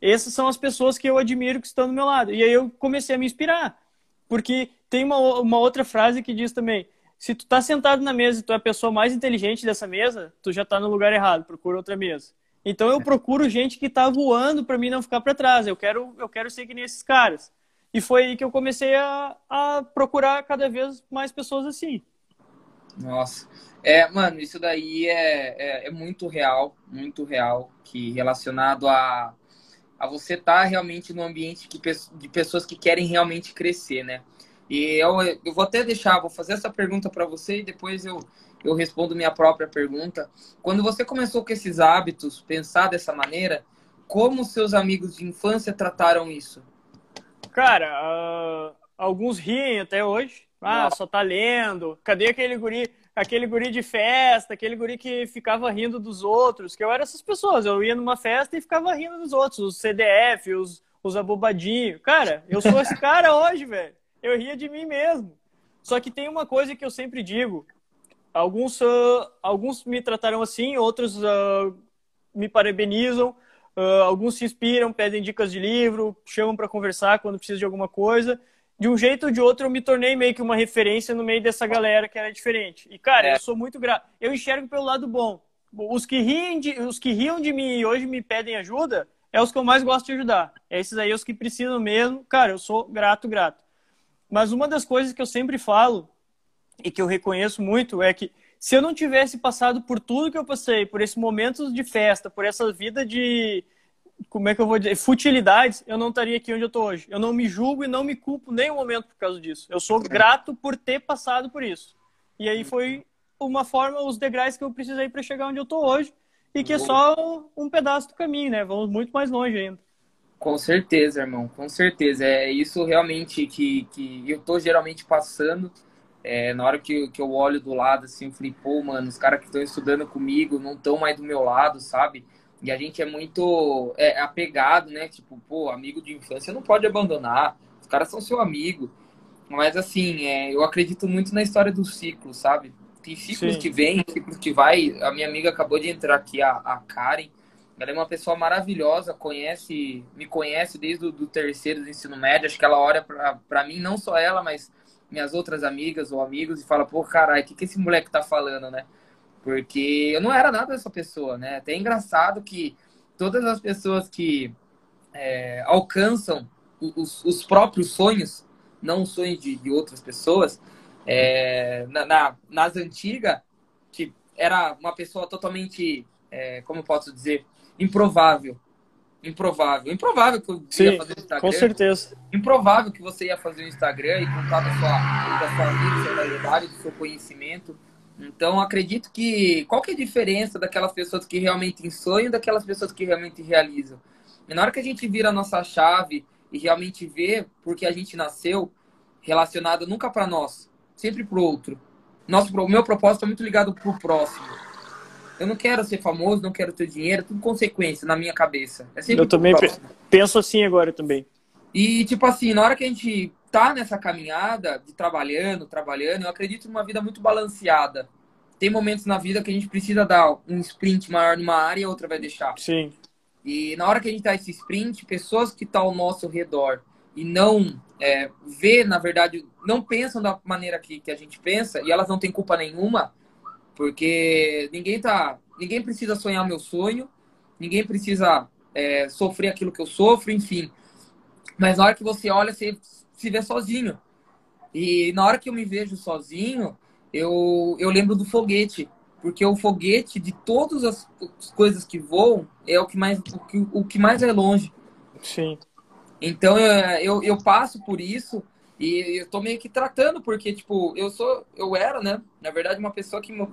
essas são as pessoas que eu admiro que estão do meu lado. E aí eu comecei a me inspirar. Porque tem uma, uma outra frase que diz também: se tu tá sentado na mesa e tu é a pessoa mais inteligente dessa mesa, tu já tá no lugar errado, procura outra mesa. Então eu procuro gente que tá voando para mim não ficar para trás. Eu quero, eu quero ser que nem esses caras. E foi aí que eu comecei a, a procurar cada vez mais pessoas assim. Nossa. É, mano, isso daí é, é, é muito real, muito real, que relacionado a a você estar tá realmente no ambiente que, de pessoas que querem realmente crescer, né? E eu, eu vou até deixar, vou fazer essa pergunta para você e depois eu, eu respondo minha própria pergunta. Quando você começou com esses hábitos, pensar dessa maneira, como seus amigos de infância trataram isso? Cara, uh, alguns riem até hoje. Ah, só tá lendo. Cadê aquele guri? aquele guri de festa, aquele guri que ficava rindo dos outros, que eu era essas pessoas. Eu ia numa festa e ficava rindo dos outros, os CDF, os, os abobadinhos. Cara, eu sou esse cara hoje, velho. Eu ria de mim mesmo. Só que tem uma coisa que eu sempre digo. Alguns, uh, alguns me trataram assim, outros uh, me parabenizam, uh, alguns se inspiram, pedem dicas de livro, chamam para conversar quando precisa de alguma coisa de um jeito ou de outro, eu me tornei meio que uma referência no meio dessa galera que era diferente. E, cara, é. eu sou muito grato. Eu enxergo pelo lado bom. Os que, riem de, os que riam de mim e hoje me pedem ajuda, é os que eu mais gosto de ajudar. Esses aí, os que precisam mesmo. Cara, eu sou grato, grato. Mas uma das coisas que eu sempre falo, e que eu reconheço muito, é que se eu não tivesse passado por tudo que eu passei, por esses momentos de festa, por essa vida de, como é que eu vou dizer, futilidades, eu não estaria aqui onde eu estou hoje. Eu não me julgo e não me culpo nem um momento por causa disso. Eu sou grato por ter passado por isso. E aí foi uma forma, os degraus que eu precisei para chegar onde eu estou hoje e que é só um pedaço do caminho, né? Vamos muito mais longe ainda. Com certeza, irmão, com certeza. É isso realmente que, que eu tô geralmente passando. É, na hora que, que eu olho do lado, assim, eu falei, pô, mano, os caras que estão estudando comigo não estão mais do meu lado, sabe? E a gente é muito é, apegado, né? Tipo, pô, amigo de infância não pode abandonar. Os caras são seu amigo. Mas assim, é, eu acredito muito na história do ciclo, sabe? Tem ciclos Sim. que vêm, ciclos que vai. A minha amiga acabou de entrar aqui, a, a Karen. Ela é uma pessoa maravilhosa, conhece, me conhece desde o do terceiro do ensino médio. Acho que ela olha para mim, não só ela, mas minhas outras amigas ou amigos, e fala, pô, caralho, o que, que esse moleque tá falando, né? Porque eu não era nada dessa pessoa, né? Até é engraçado que todas as pessoas que é, alcançam os, os, próprios sonhos, não os sonhos de, de outras pessoas, é, na, na, nas antigas, que era uma pessoa totalmente, é, como posso dizer, improvável. Improvável. Improvável que eu Sim, ia fazer o Instagram. Com certeza. Improvável que você ia fazer o Instagram e contar da sua, da sua vida, da do seu conhecimento. Então, acredito que qual que é a diferença daquelas pessoas que realmente sonham daquelas pessoas que realmente realizam? E na hora que a gente vira a nossa chave e realmente vê porque a gente nasceu relacionado nunca para nós, sempre para o outro. Nosso, o meu propósito é muito ligado para o próximo. Eu não quero ser famoso, não quero ter dinheiro, tudo consequência na minha cabeça. É eu também penso assim agora também. E, tipo assim, na hora que a gente tá nessa caminhada de trabalhando, trabalhando, eu acredito numa vida muito balanceada. Tem momentos na vida que a gente precisa dar um sprint maior numa área e a outra vai deixar. Sim. E na hora que a gente dá esse sprint, pessoas que estão tá ao nosso redor e não é, vê, na verdade, não pensam da maneira que, que a gente pensa, e elas não têm culpa nenhuma, porque ninguém tá. Ninguém precisa sonhar meu sonho, ninguém precisa é, sofrer aquilo que eu sofro, enfim. Mas na hora que você olha, você se vê sozinho. E na hora que eu me vejo sozinho, eu, eu lembro do foguete. Porque o foguete, de todas as coisas que voam, é o que mais, o que, o que mais é longe. Sim. Então eu, eu, eu passo por isso e eu tô meio que tratando, porque, tipo, eu sou, eu era, né? Na verdade, uma pessoa que me,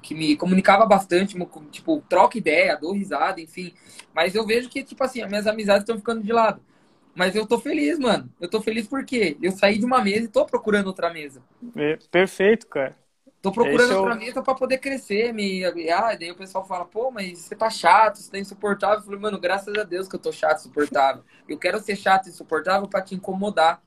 que me comunicava bastante, tipo, troca ideia, dou risada, enfim. Mas eu vejo que, tipo assim, as minhas amizades estão ficando de lado. Mas eu tô feliz, mano. Eu tô feliz porque eu saí de uma mesa e tô procurando outra mesa. É, perfeito, cara. Tô procurando outra mesa para poder crescer. Me... Ah, daí o pessoal fala, pô, mas você tá chato, você tá insuportável. Eu falei, mano, graças a Deus que eu tô chato, insuportável. Eu quero ser chato e insuportável para te incomodar.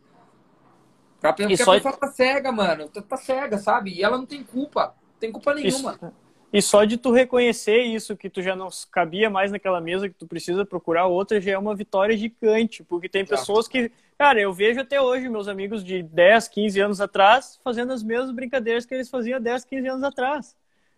Pra... Porque e a pessoa tá cega, mano. Tá, tá cega, sabe? E ela não tem culpa. Não tem culpa nenhuma. Isso... E só de tu reconhecer isso, que tu já não cabia mais naquela mesa, que tu precisa procurar outra, já é uma vitória gigante. Porque tem pessoas que. Cara, eu vejo até hoje meus amigos de 10, 15 anos atrás fazendo as mesmas brincadeiras que eles faziam 10, 15 anos atrás.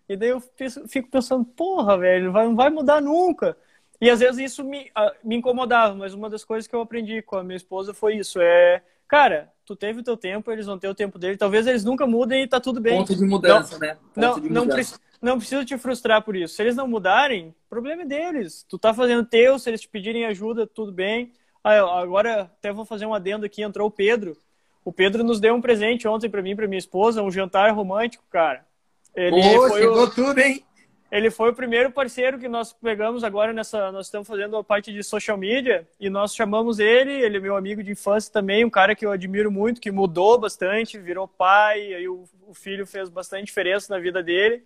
E daí eu fico pensando, porra, velho, não vai mudar nunca. E às vezes isso me, ah, me incomodava, mas uma das coisas que eu aprendi com a minha esposa foi isso: é, cara, tu teve o teu tempo, eles vão ter o tempo dele. Talvez eles nunca mudem e tá tudo bem. Ponto de mudança, não, né? Ponto não, mudança. não, não precisa te frustrar por isso. Se eles não mudarem, problema é deles. Tu tá fazendo teu, se eles te pedirem ajuda, tudo bem. Ah, agora até vou fazer um adendo aqui, entrou o Pedro. O Pedro nos deu um presente ontem para mim, para minha esposa, um jantar romântico, cara. Ele foi chegou o... tudo, hein? Ele foi o primeiro parceiro que nós pegamos agora nessa. Nós estamos fazendo a parte de social media e nós chamamos ele. Ele é meu amigo de infância também, um cara que eu admiro muito, que mudou bastante, virou pai, aí o, o filho fez bastante diferença na vida dele.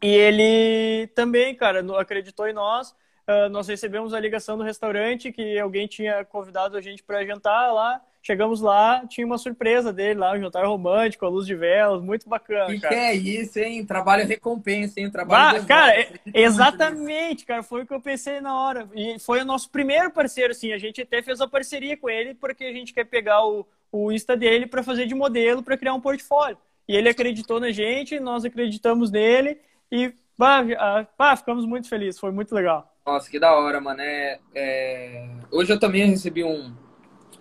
E ele também, cara, acreditou em nós. Uh, nós recebemos a ligação do restaurante que alguém tinha convidado a gente para jantar lá. Chegamos lá, tinha uma surpresa dele lá, um jantar romântico, a luz de velas, muito bacana. Que cara. que é isso, hein? Trabalho recompensa, hein? Trabalho ah, cara, é, exatamente, cara, foi o que eu pensei na hora. E foi o nosso primeiro parceiro, assim. A gente até fez a parceria com ele porque a gente quer pegar o, o Insta dele para fazer de modelo, para criar um portfólio. E ele acreditou na gente, nós acreditamos nele e pá, pá, ficamos muito felizes, foi muito legal. Nossa, que da hora, mano. É, é... Hoje eu também recebi um,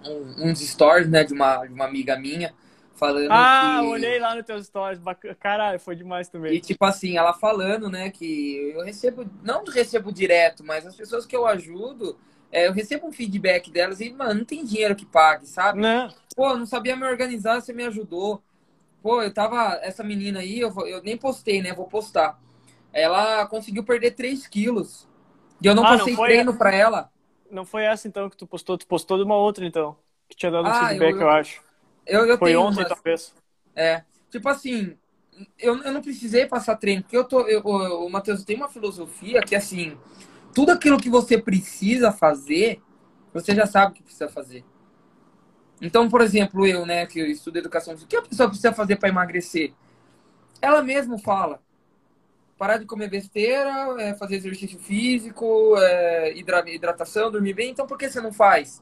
um, uns stories, né, de uma, de uma amiga minha, falando ah, que... olhei lá nos teus stories. Caralho, foi demais também. E, tipo assim, ela falando, né, que eu recebo... Não recebo direto, mas as pessoas que eu ajudo... É, eu recebo um feedback delas e, mano, não tem dinheiro que pague, sabe? Não. Pô, não sabia me organizar, você me ajudou. Pô, eu tava... Essa menina aí, eu, eu nem postei, né? Vou postar. Ela conseguiu perder 3 quilos. E eu não ah, passei não treino pra ela não foi essa então que tu postou, tu postou de uma outra então. Que tinha dado ah, um feedback, eu, eu, eu acho. Eu, eu foi ontem, umas... talvez. É. Tipo assim, eu, eu não precisei passar treino, porque eu tô. Eu, o Matheus tem uma filosofia que assim, tudo aquilo que você precisa fazer, você já sabe o que precisa fazer. Então, por exemplo, eu, né, que eu estudo educação, o que a pessoa precisa fazer para emagrecer? Ela mesma fala parar de comer besteira, é, fazer exercício físico, é, hidratação, dormir bem. Então, por que você não faz?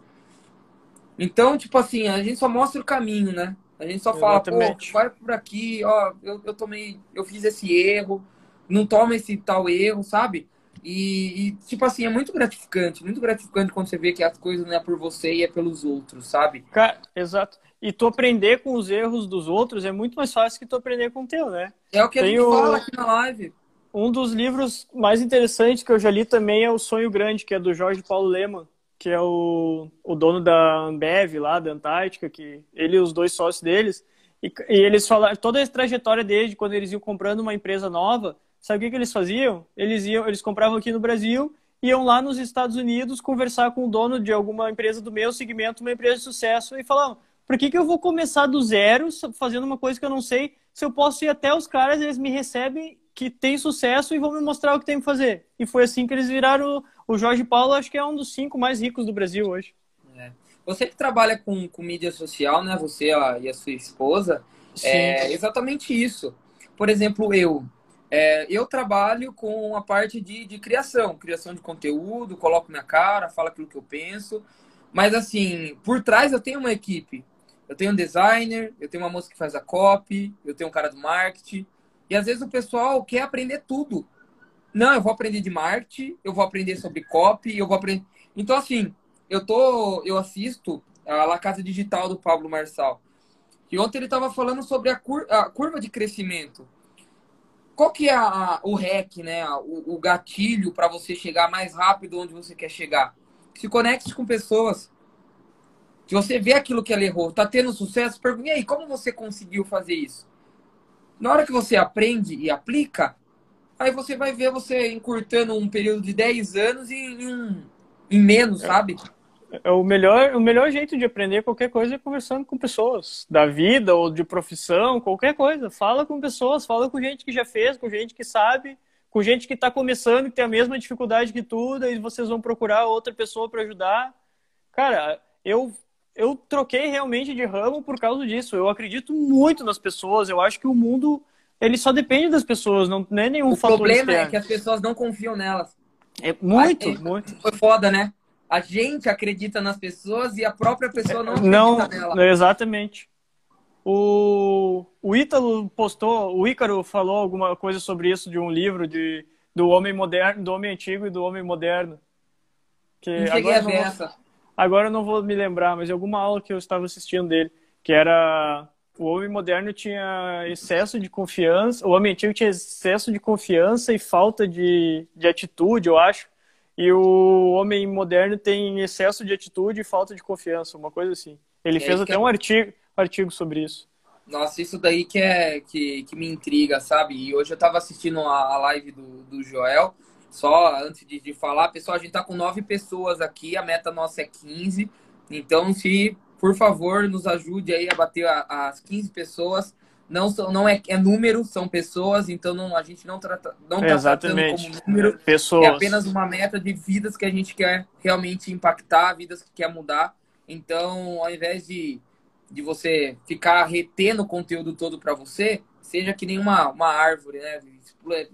Então, tipo assim, a gente só mostra o caminho, né? A gente só fala, Exatamente. pô, vai por aqui, ó, eu, eu tomei, eu fiz esse erro, não toma esse tal erro, sabe? E, e, tipo assim, é muito gratificante, muito gratificante quando você vê que as coisas não é por você e é pelos outros, sabe? Cara, exato. E tu aprender com os erros dos outros é muito mais fácil que tu aprender com o teu, né? É o que Tem a gente o... fala aqui na live. Um dos livros mais interessantes que eu já li também é O Sonho Grande, que é do Jorge Paulo Leman, que é o, o dono da Ambev lá, da Antártica, que ele e os dois sócios deles, e, e eles falaram toda a trajetória deles, de quando eles iam comprando uma empresa nova, sabe o que, que eles faziam? Eles iam, eles compravam aqui no Brasil, iam lá nos Estados Unidos conversar com o dono de alguma empresa do meu segmento, uma empresa de sucesso, e falavam, por que, que eu vou começar do zero fazendo uma coisa que eu não sei, se eu posso ir até os caras, eles me recebem que tem sucesso e vão me mostrar o que tem que fazer. E foi assim que eles viraram. O Jorge Paulo, acho que é um dos cinco mais ricos do Brasil hoje. É. Você que trabalha com, com mídia social, né? Você a, e a sua esposa, Sim. é exatamente isso. Por exemplo, eu. É, eu trabalho com a parte de, de criação, criação de conteúdo, coloco minha cara, falo aquilo que eu penso. Mas assim, por trás eu tenho uma equipe. Eu tenho um designer, eu tenho uma moça que faz a copy, eu tenho um cara do marketing. E às vezes o pessoal quer aprender tudo. Não, eu vou aprender de marketing, eu vou aprender sobre copy, eu vou aprender. Então, assim, eu tô. Eu assisto a La Casa Digital do Pablo Marçal. E ontem ele estava falando sobre a, cur... a, curva de crescimento. Qual que é a, o REC, né? O, o gatilho para você chegar mais rápido onde você quer chegar? Se conecte com pessoas. Se você vê aquilo que ela errou, tá tendo sucesso, pergunte, aí, como você conseguiu fazer isso? Na hora que você aprende e aplica, aí você vai ver você encurtando um período de 10 anos em, em, em menos, é, sabe? É o melhor, o melhor jeito de aprender qualquer coisa é conversando com pessoas da vida ou de profissão, qualquer coisa. Fala com pessoas, fala com gente que já fez, com gente que sabe, com gente que está começando e tem a mesma dificuldade que tu, e vocês vão procurar outra pessoa para ajudar. Cara, eu eu troquei realmente de ramo por causa disso. Eu acredito muito nas pessoas. Eu acho que o mundo ele só depende das pessoas, não, não é nenhum o fator. O problema externo. é que as pessoas não confiam nelas. É muito, gente, muito. Foi foda, né? A gente acredita nas pessoas e a própria pessoa não acredita não, nela. Exatamente. O, o Ítalo postou, o Ícaro falou alguma coisa sobre isso de um livro de, do homem moderno, do homem antigo e do homem moderno. Que não cheguei a ver essa. Agora eu não vou me lembrar, mas alguma aula que eu estava assistindo dele, que era o homem moderno tinha excesso de confiança, o homem antigo tinha excesso de confiança e falta de, de atitude, eu acho. E o homem moderno tem excesso de atitude e falta de confiança, uma coisa assim. Ele fez até é... um artigo, artigo sobre isso. Nossa, isso daí que é que, que me intriga, sabe? E hoje eu estava assistindo a, a live do, do Joel só antes de, de falar, pessoal, a gente tá com nove pessoas aqui, a meta nossa é 15. Então, se por favor nos ajude aí a bater a, as 15 pessoas. Não, são, não é, é número, são pessoas, então não, a gente não trata não tá tratando como número. Pessoas. É apenas uma meta de vidas que a gente quer realmente impactar, vidas que quer mudar. Então, ao invés de, de você ficar retendo o conteúdo todo para você, seja que nem uma, uma árvore, né?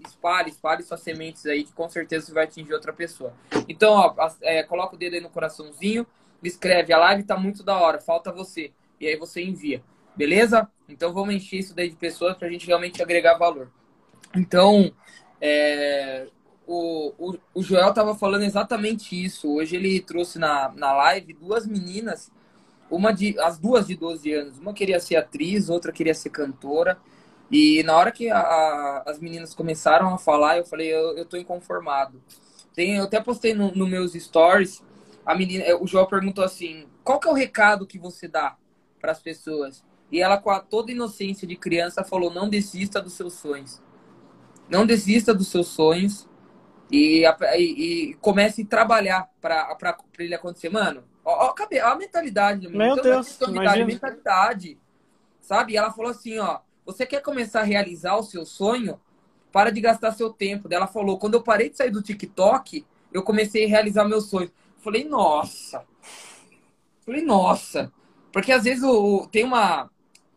espalhe, espalhe suas sementes aí, que com certeza você vai atingir outra pessoa. Então, ó, é, coloca o dedo aí no coraçãozinho, escreve, a live tá muito da hora, falta você. E aí você envia, beleza? Então vamos encher isso daí de pessoas pra gente realmente agregar valor. Então, é, o, o, o, Joel tava falando exatamente isso. Hoje ele trouxe na, na live duas meninas, uma de, as duas de 12 anos. Uma queria ser atriz, outra queria ser cantora. E na hora que a, a, as meninas começaram a falar, eu falei, eu, eu tô inconformado. Tem, eu até postei nos no meus stories, a menina, o João perguntou assim, qual que é o recado que você dá para as pessoas? E ela, com a toda inocência de criança, falou, não desista dos seus sonhos. Não desista dos seus sonhos e, e, e comece a trabalhar para ele acontecer. Mano, ó, ó, ó a mentalidade. Meu então, Deus, mentalidade, mentalidade, sabe? E ela falou assim, ó, você quer começar a realizar o seu sonho? Para de gastar seu tempo. Ela falou: quando eu parei de sair do TikTok, eu comecei a realizar meus sonhos. Falei, nossa. Falei, nossa. Porque às vezes o, tem uma.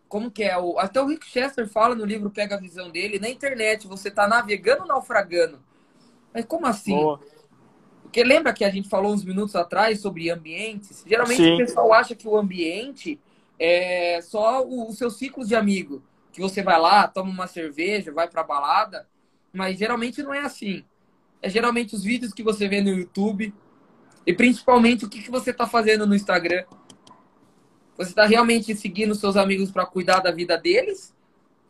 Como que é? O, até o Rick Chester fala no livro Pega a Visão dele. Na internet, você tá navegando ou naufragando? Mas como assim? Boa. Porque lembra que a gente falou uns minutos atrás sobre ambientes? Geralmente Sim. o pessoal acha que o ambiente é só os seus ciclos de amigo que você vai lá, toma uma cerveja, vai pra balada, mas geralmente não é assim. É geralmente os vídeos que você vê no YouTube e principalmente o que, que você tá fazendo no Instagram. Você está realmente seguindo seus amigos para cuidar da vida deles?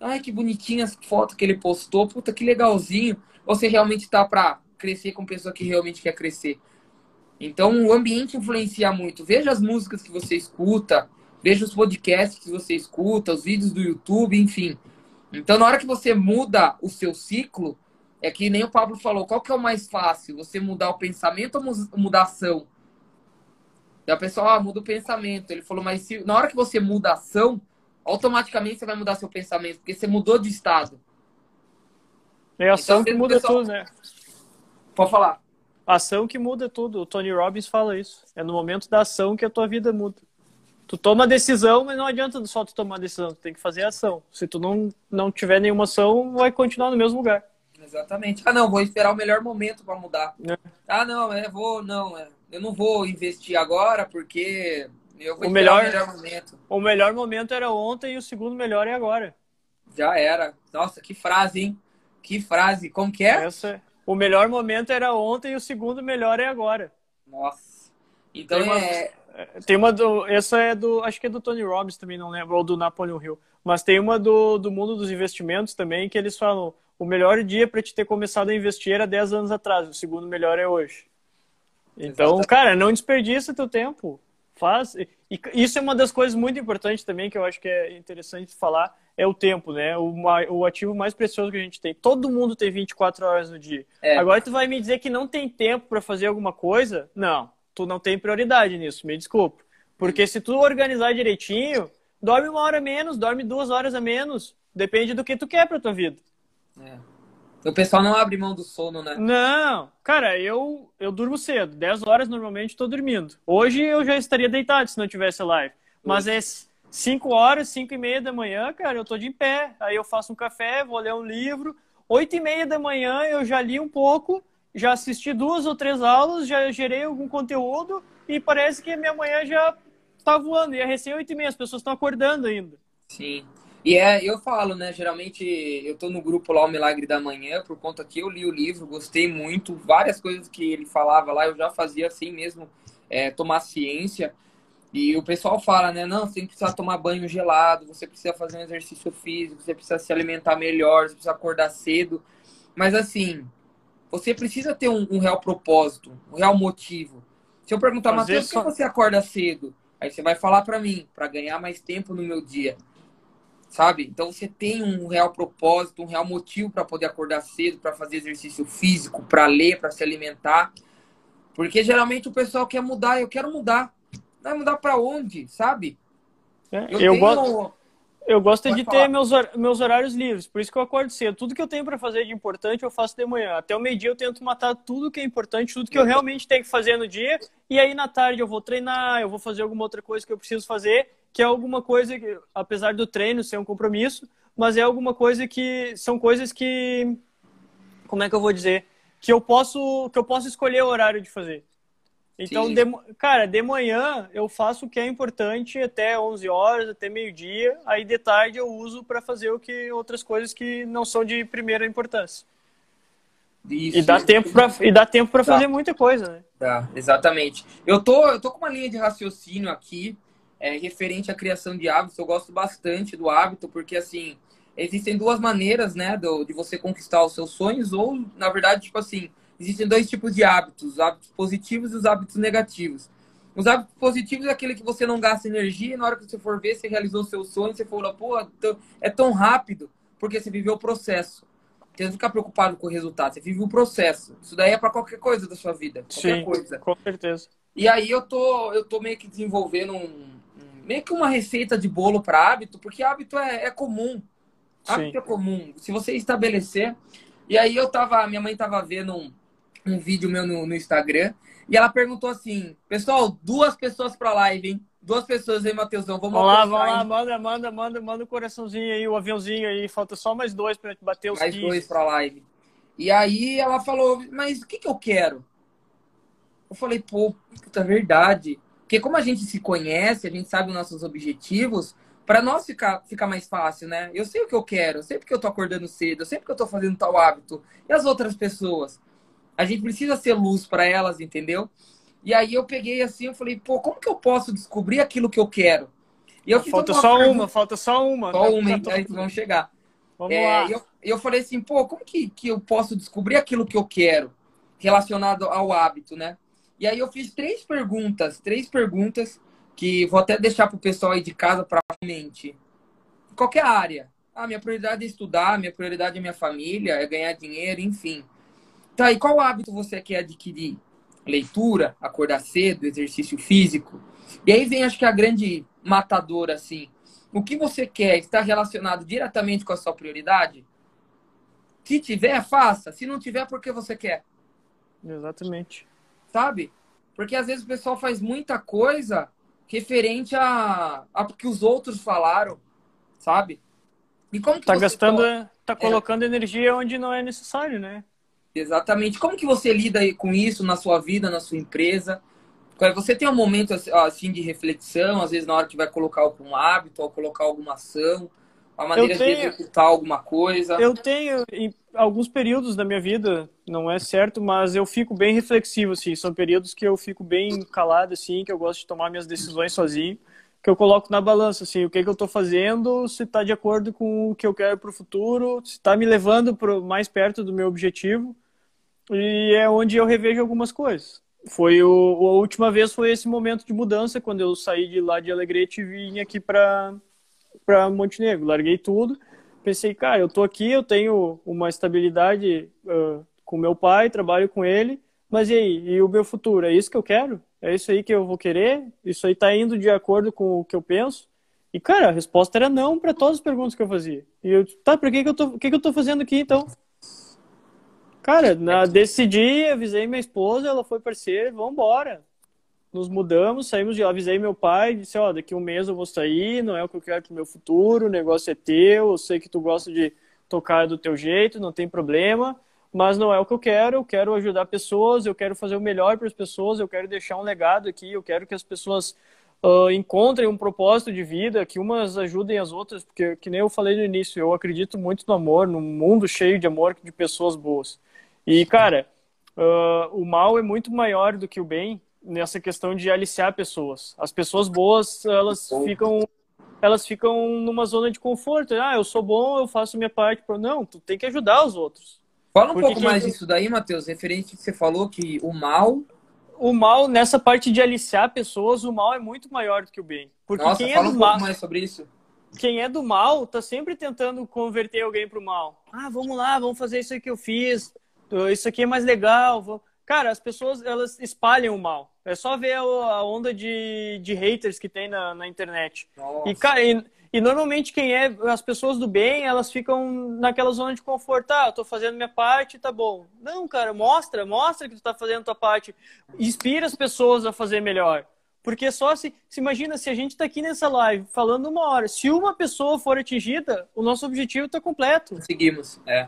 ai, que bonitinha essa foto que ele postou, puta, que legalzinho. Você realmente tá pra crescer com pessoa que realmente quer crescer. Então, o ambiente influencia muito. Veja as músicas que você escuta, veja os podcasts que você escuta, os vídeos do YouTube, enfim. Então, na hora que você muda o seu ciclo, é que nem o Pablo falou, qual que é o mais fácil? Você mudar o pensamento ou mudar a ação? E a pessoa ah, muda o pensamento. Ele falou, mas se, na hora que você muda a ação, automaticamente você vai mudar seu pensamento, porque você mudou de estado. É a ação então, que muda pessoal... tudo, né? Pode falar. Ação que muda tudo. O Tony Robbins fala isso. É no momento da ação que a tua vida muda. Tu toma decisão, mas não adianta só tu tomar decisão, tu tem que fazer ação. Se tu não, não tiver nenhuma ação, vai continuar no mesmo lugar. Exatamente. Ah, não, vou esperar o melhor momento para mudar. É. Ah, não, é, vou, não, é, eu não vou investir agora porque eu vou o melhor, o melhor momento. O melhor momento era ontem e o segundo melhor é agora. Já era. Nossa, que frase, hein? Que frase. Como que é? Essa, o melhor momento era ontem e o segundo melhor é agora. Nossa. Então uma, é... Tem uma do... Essa é do... Acho que é do Tony Robbins também, não lembro. Ou do Napoleon Hill. Mas tem uma do, do mundo dos investimentos também que eles falam o melhor dia para te ter começado a investir era 10 anos atrás, o segundo melhor é hoje. Então, Exatamente. cara, não desperdiça teu tempo. Faz. E isso é uma das coisas muito importantes também que eu acho que é interessante falar, é o tempo, né? O, o ativo mais precioso que a gente tem. Todo mundo tem 24 horas no dia. É. Agora tu vai me dizer que não tem tempo para fazer alguma coisa? Não, tu não tem prioridade nisso, me desculpa. Porque se tu organizar direitinho, dorme uma hora menos, dorme duas horas a menos. Depende do que tu quer pra tua vida. É. O pessoal não abre mão do sono, né? Não, cara, eu, eu durmo cedo. 10 horas normalmente estou dormindo. Hoje eu já estaria deitado se não tivesse live. Mas é 5 horas, 5 e meia da manhã, cara, eu tô de pé. Aí eu faço um café, vou ler um livro. 8 e meia da manhã eu já li um pouco, já assisti duas ou três aulas, já gerei algum conteúdo e parece que minha manhã já tá voando. E é recém 8 e meia, as pessoas estão acordando ainda. Sim. E é, eu falo, né? Geralmente eu tô no grupo lá, o Milagre da Manhã, por conta que eu li o livro, gostei muito. Várias coisas que ele falava lá, eu já fazia assim mesmo, é, tomar ciência. E o pessoal fala, né? Não, você precisar tomar banho gelado, você precisa fazer um exercício físico, você precisa se alimentar melhor, você precisa acordar cedo. Mas assim, você precisa ter um, um real propósito, um real motivo. Se eu perguntar, Matheus, por que você acorda cedo? Aí você vai falar para mim, para ganhar mais tempo no meu dia sabe? Então você tem um real propósito, um real motivo para poder acordar cedo, para fazer exercício físico, para ler, para se alimentar. Porque geralmente o pessoal quer mudar, eu quero mudar. Vai mudar para onde, sabe? É, eu, eu tenho... gosto, eu gosto Pode de falar. ter meus, meus horários livres, por isso que eu acordo cedo. Tudo que eu tenho para fazer de importante eu faço de manhã. Até o meio-dia eu tento matar tudo que é importante, tudo que eu realmente tenho que fazer no dia. E aí na tarde eu vou treinar, eu vou fazer alguma outra coisa que eu preciso fazer que é alguma coisa que, apesar do treino ser um compromisso, mas é alguma coisa que são coisas que como é que eu vou dizer que eu posso que eu posso escolher o horário de fazer. Então, de, cara, de manhã eu faço o que é importante até 11 horas, até meio-dia, aí de tarde eu uso para fazer o que outras coisas que não são de primeira importância. Isso. E dá tempo para e dá tempo para fazer muita coisa, né? Tá, exatamente. Eu tô eu tô com uma linha de raciocínio aqui é, referente à criação de hábitos. Eu gosto bastante do hábito, porque assim, existem duas maneiras, né, do, de você conquistar os seus sonhos, ou, na verdade, tipo assim, existem dois tipos de hábitos, os hábitos positivos e os hábitos negativos. Os hábitos positivos é aquele que você não gasta energia e na hora que você for ver, você realizou seu sonho, você falou, pô, é tão rápido, porque você viveu o processo. Você não ficar preocupado com o resultado, você vive o processo. Isso daí é para qualquer coisa da sua vida, qualquer Sim, coisa. com certeza. E aí eu tô, eu tô meio que desenvolvendo um, meio que uma receita de bolo para hábito, porque hábito é, é comum. Hábito Sim. é comum. Se você estabelecer. E aí eu tava, minha mãe tava vendo um, um vídeo meu no, no Instagram e ela perguntou assim: pessoal, duas pessoas para live, hein? Duas pessoas aí, Matheusão. Vamos, lá, vamos lá, manda, manda, manda, manda o coraçãozinho aí, o aviãozinho aí. Falta só mais dois para bater os Mais 15. dois para live. E aí ela falou, mas o que, que eu quero? Eu falei, pô, puta verdade. Porque como a gente se conhece, a gente sabe os nossos objetivos, para nós ficar, ficar mais fácil, né? Eu sei o que eu quero, eu sei porque eu tô acordando cedo, eu sei porque eu tô fazendo tal hábito. E as outras pessoas? A gente precisa ser luz para elas, entendeu? E aí eu peguei assim, eu falei, pô, como que eu posso descobrir aquilo que eu quero? E eu falta só pergunta... uma, falta só uma. Só uma, então, vamos chegar. Vamos é, lá. Eu, eu falei assim, pô, como que, que eu posso descobrir aquilo que eu quero relacionado ao hábito, né? E aí eu fiz três perguntas, três perguntas que vou até deixar para o pessoal aí de casa para mente. Qualquer área. Ah, minha prioridade é estudar, minha prioridade é minha família, é ganhar dinheiro, enfim. Tá, e qual hábito você quer adquirir? Leitura, acordar cedo, exercício físico? E aí vem, acho que a grande matadora, assim. O que você quer está relacionado diretamente com a sua prioridade? Se tiver, faça. Se não tiver, por que você quer? Exatamente. Sabe? Porque às vezes o pessoal faz muita coisa referente a, a que os outros falaram, sabe? E como que tá gastando, tá é. colocando é... energia onde não é necessário, né? Exatamente. Como que você lida com isso na sua vida, na sua empresa? Você tem um momento assim de reflexão, às vezes na hora que vai colocar algum hábito ou colocar alguma ação, a maneira tenho, de executar alguma coisa? Eu tenho em alguns períodos da minha vida, não é certo, mas eu fico bem reflexivo assim, são períodos que eu fico bem calado assim, que eu gosto de tomar minhas decisões sozinho, que eu coloco na balança assim, o que que eu estou fazendo, se está de acordo com o que eu quero para o futuro, se está me levando pro, mais perto do meu objetivo. E é onde eu revejo algumas coisas. Foi o, a última vez foi esse momento de mudança quando eu saí de lá de Alegrete e vim aqui para Montenegro. Larguei tudo. Pensei cara eu tô aqui eu tenho uma estabilidade uh, com meu pai trabalho com ele mas e aí? E o meu futuro? É isso que eu quero é isso aí que eu vou querer? Isso aí tá indo de acordo com o que eu penso? E cara a resposta era não para todas as perguntas que eu fazia. E eu tá por que que eu tô que que eu tô fazendo aqui então? Cara, na, decidi, avisei minha esposa, ela foi parceira, vamos embora. Nos mudamos, saímos de lá, avisei meu pai, disse, ó, daqui um mês eu vou sair, não é o que eu quero pro meu futuro, o negócio é teu, eu sei que tu gosta de tocar do teu jeito, não tem problema, mas não é o que eu quero, eu quero ajudar pessoas, eu quero fazer o melhor para as pessoas, eu quero deixar um legado aqui, eu quero que as pessoas uh, encontrem um propósito de vida, que umas ajudem as outras, porque, que nem eu falei no início, eu acredito muito no amor, num mundo cheio de amor, de pessoas boas. E, cara, uh, o mal é muito maior do que o bem nessa questão de aliciar pessoas. As pessoas boas, elas ficam elas ficam numa zona de conforto. Ah, eu sou bom, eu faço minha parte. Não, tu tem que ajudar os outros. Fala um Porque pouco mais disso daí, Matheus, referente que você falou que o mal o mal, nessa parte de aliciar pessoas, o mal é muito maior do que o bem. Porque Nossa, quem é fala é do um mal, pouco mais sobre isso. Quem é do mal tá sempre tentando converter alguém pro mal. Ah, vamos lá, vamos fazer isso que eu fiz isso aqui é mais legal. Vou... Cara, as pessoas elas espalham o mal. É só ver a onda de, de haters que tem na, na internet. Nossa. E, cara, e, e, normalmente quem é as pessoas do bem, elas ficam naquela zona de conforto. Ah, eu tô fazendo minha parte, tá bom. Não, cara, mostra, mostra que tu tá fazendo a tua parte. Inspira as pessoas a fazer melhor. Porque só se, se imagina, se a gente está aqui nessa live falando uma hora, se uma pessoa for atingida, o nosso objetivo está completo. Conseguimos, é.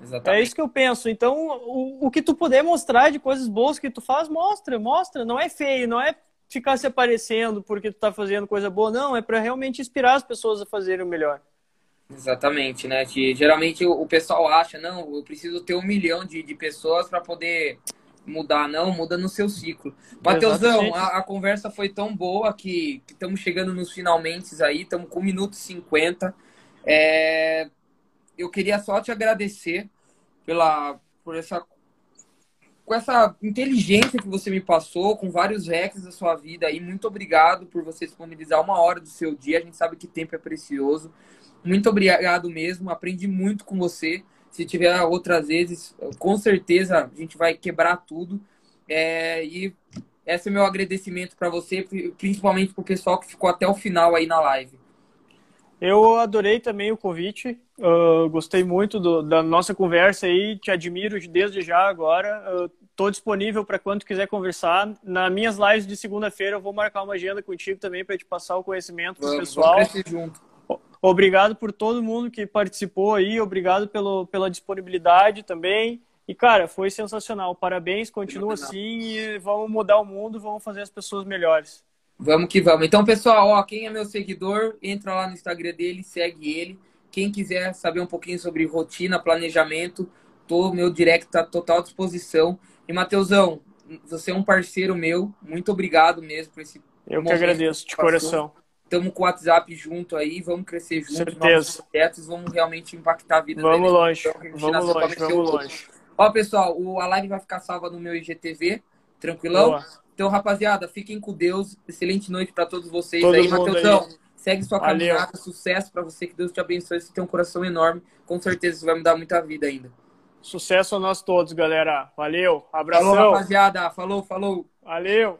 Exatamente. É isso que eu penso. Então, o, o que tu puder mostrar de coisas boas que tu faz, mostra, mostra. Não é feio, não é ficar se aparecendo porque tu tá fazendo coisa boa, não. É para realmente inspirar as pessoas a fazerem o melhor. Exatamente, né? Que geralmente o, pessoal acha, não, eu preciso ter um milhão de, de pessoas para poder mudar. Não, muda no seu ciclo. Mateusão, a, a, conversa foi tão boa que estamos chegando nos finalmente aí, estamos com 1 minuto e 50. É, eu queria só te agradecer pela por essa com essa inteligência que você me passou, com vários hacks da sua vida aí. Muito obrigado por você disponibilizar uma hora do seu dia. A gente sabe que tempo é precioso. Muito obrigado mesmo. Aprendi muito com você. Se tiver outras vezes, com certeza a gente vai quebrar tudo. É, e esse é meu agradecimento para você, principalmente para o pessoal que ficou até o final aí na live. Eu adorei também o convite, uh, gostei muito do, da nossa conversa aí, te admiro desde já agora. Estou disponível para quando quiser conversar. Nas minhas lives de segunda-feira eu vou marcar uma agenda contigo também para te passar o conhecimento do pessoal. Vamos junto. Obrigado por todo mundo que participou aí, obrigado pelo, pela disponibilidade também. E, cara, foi sensacional. Parabéns, continua assim e vamos mudar o mundo, vamos fazer as pessoas melhores. Vamos que vamos. Então, pessoal, ó, quem é meu seguidor, entra lá no Instagram dele, segue ele. Quem quiser saber um pouquinho sobre rotina, planejamento, tô, meu direct tá total disposição. E, Mateusão, você é um parceiro meu. Muito obrigado mesmo por esse Eu que agradeço, de coração. Estamos com o WhatsApp junto aí, vamos crescer juntos, Certeza. projetos, vamos realmente impactar a vida Vamos deles. longe, Então, vamos longe, vamos longe. Ó, pessoal, o, a live vai ficar salva no meu IGTV, tranquilão? Boa. Então, rapaziada, fiquem com Deus. Excelente noite para todos vocês Todo aí, Matheusão. Segue sua Valeu. caminhada, sucesso para você, que Deus te abençoe. Você tem um coração enorme, com certeza isso vai mudar muita vida ainda. Sucesso a nós todos, galera. Valeu, Falou, abração. rapaziada. Falou, falou. Valeu.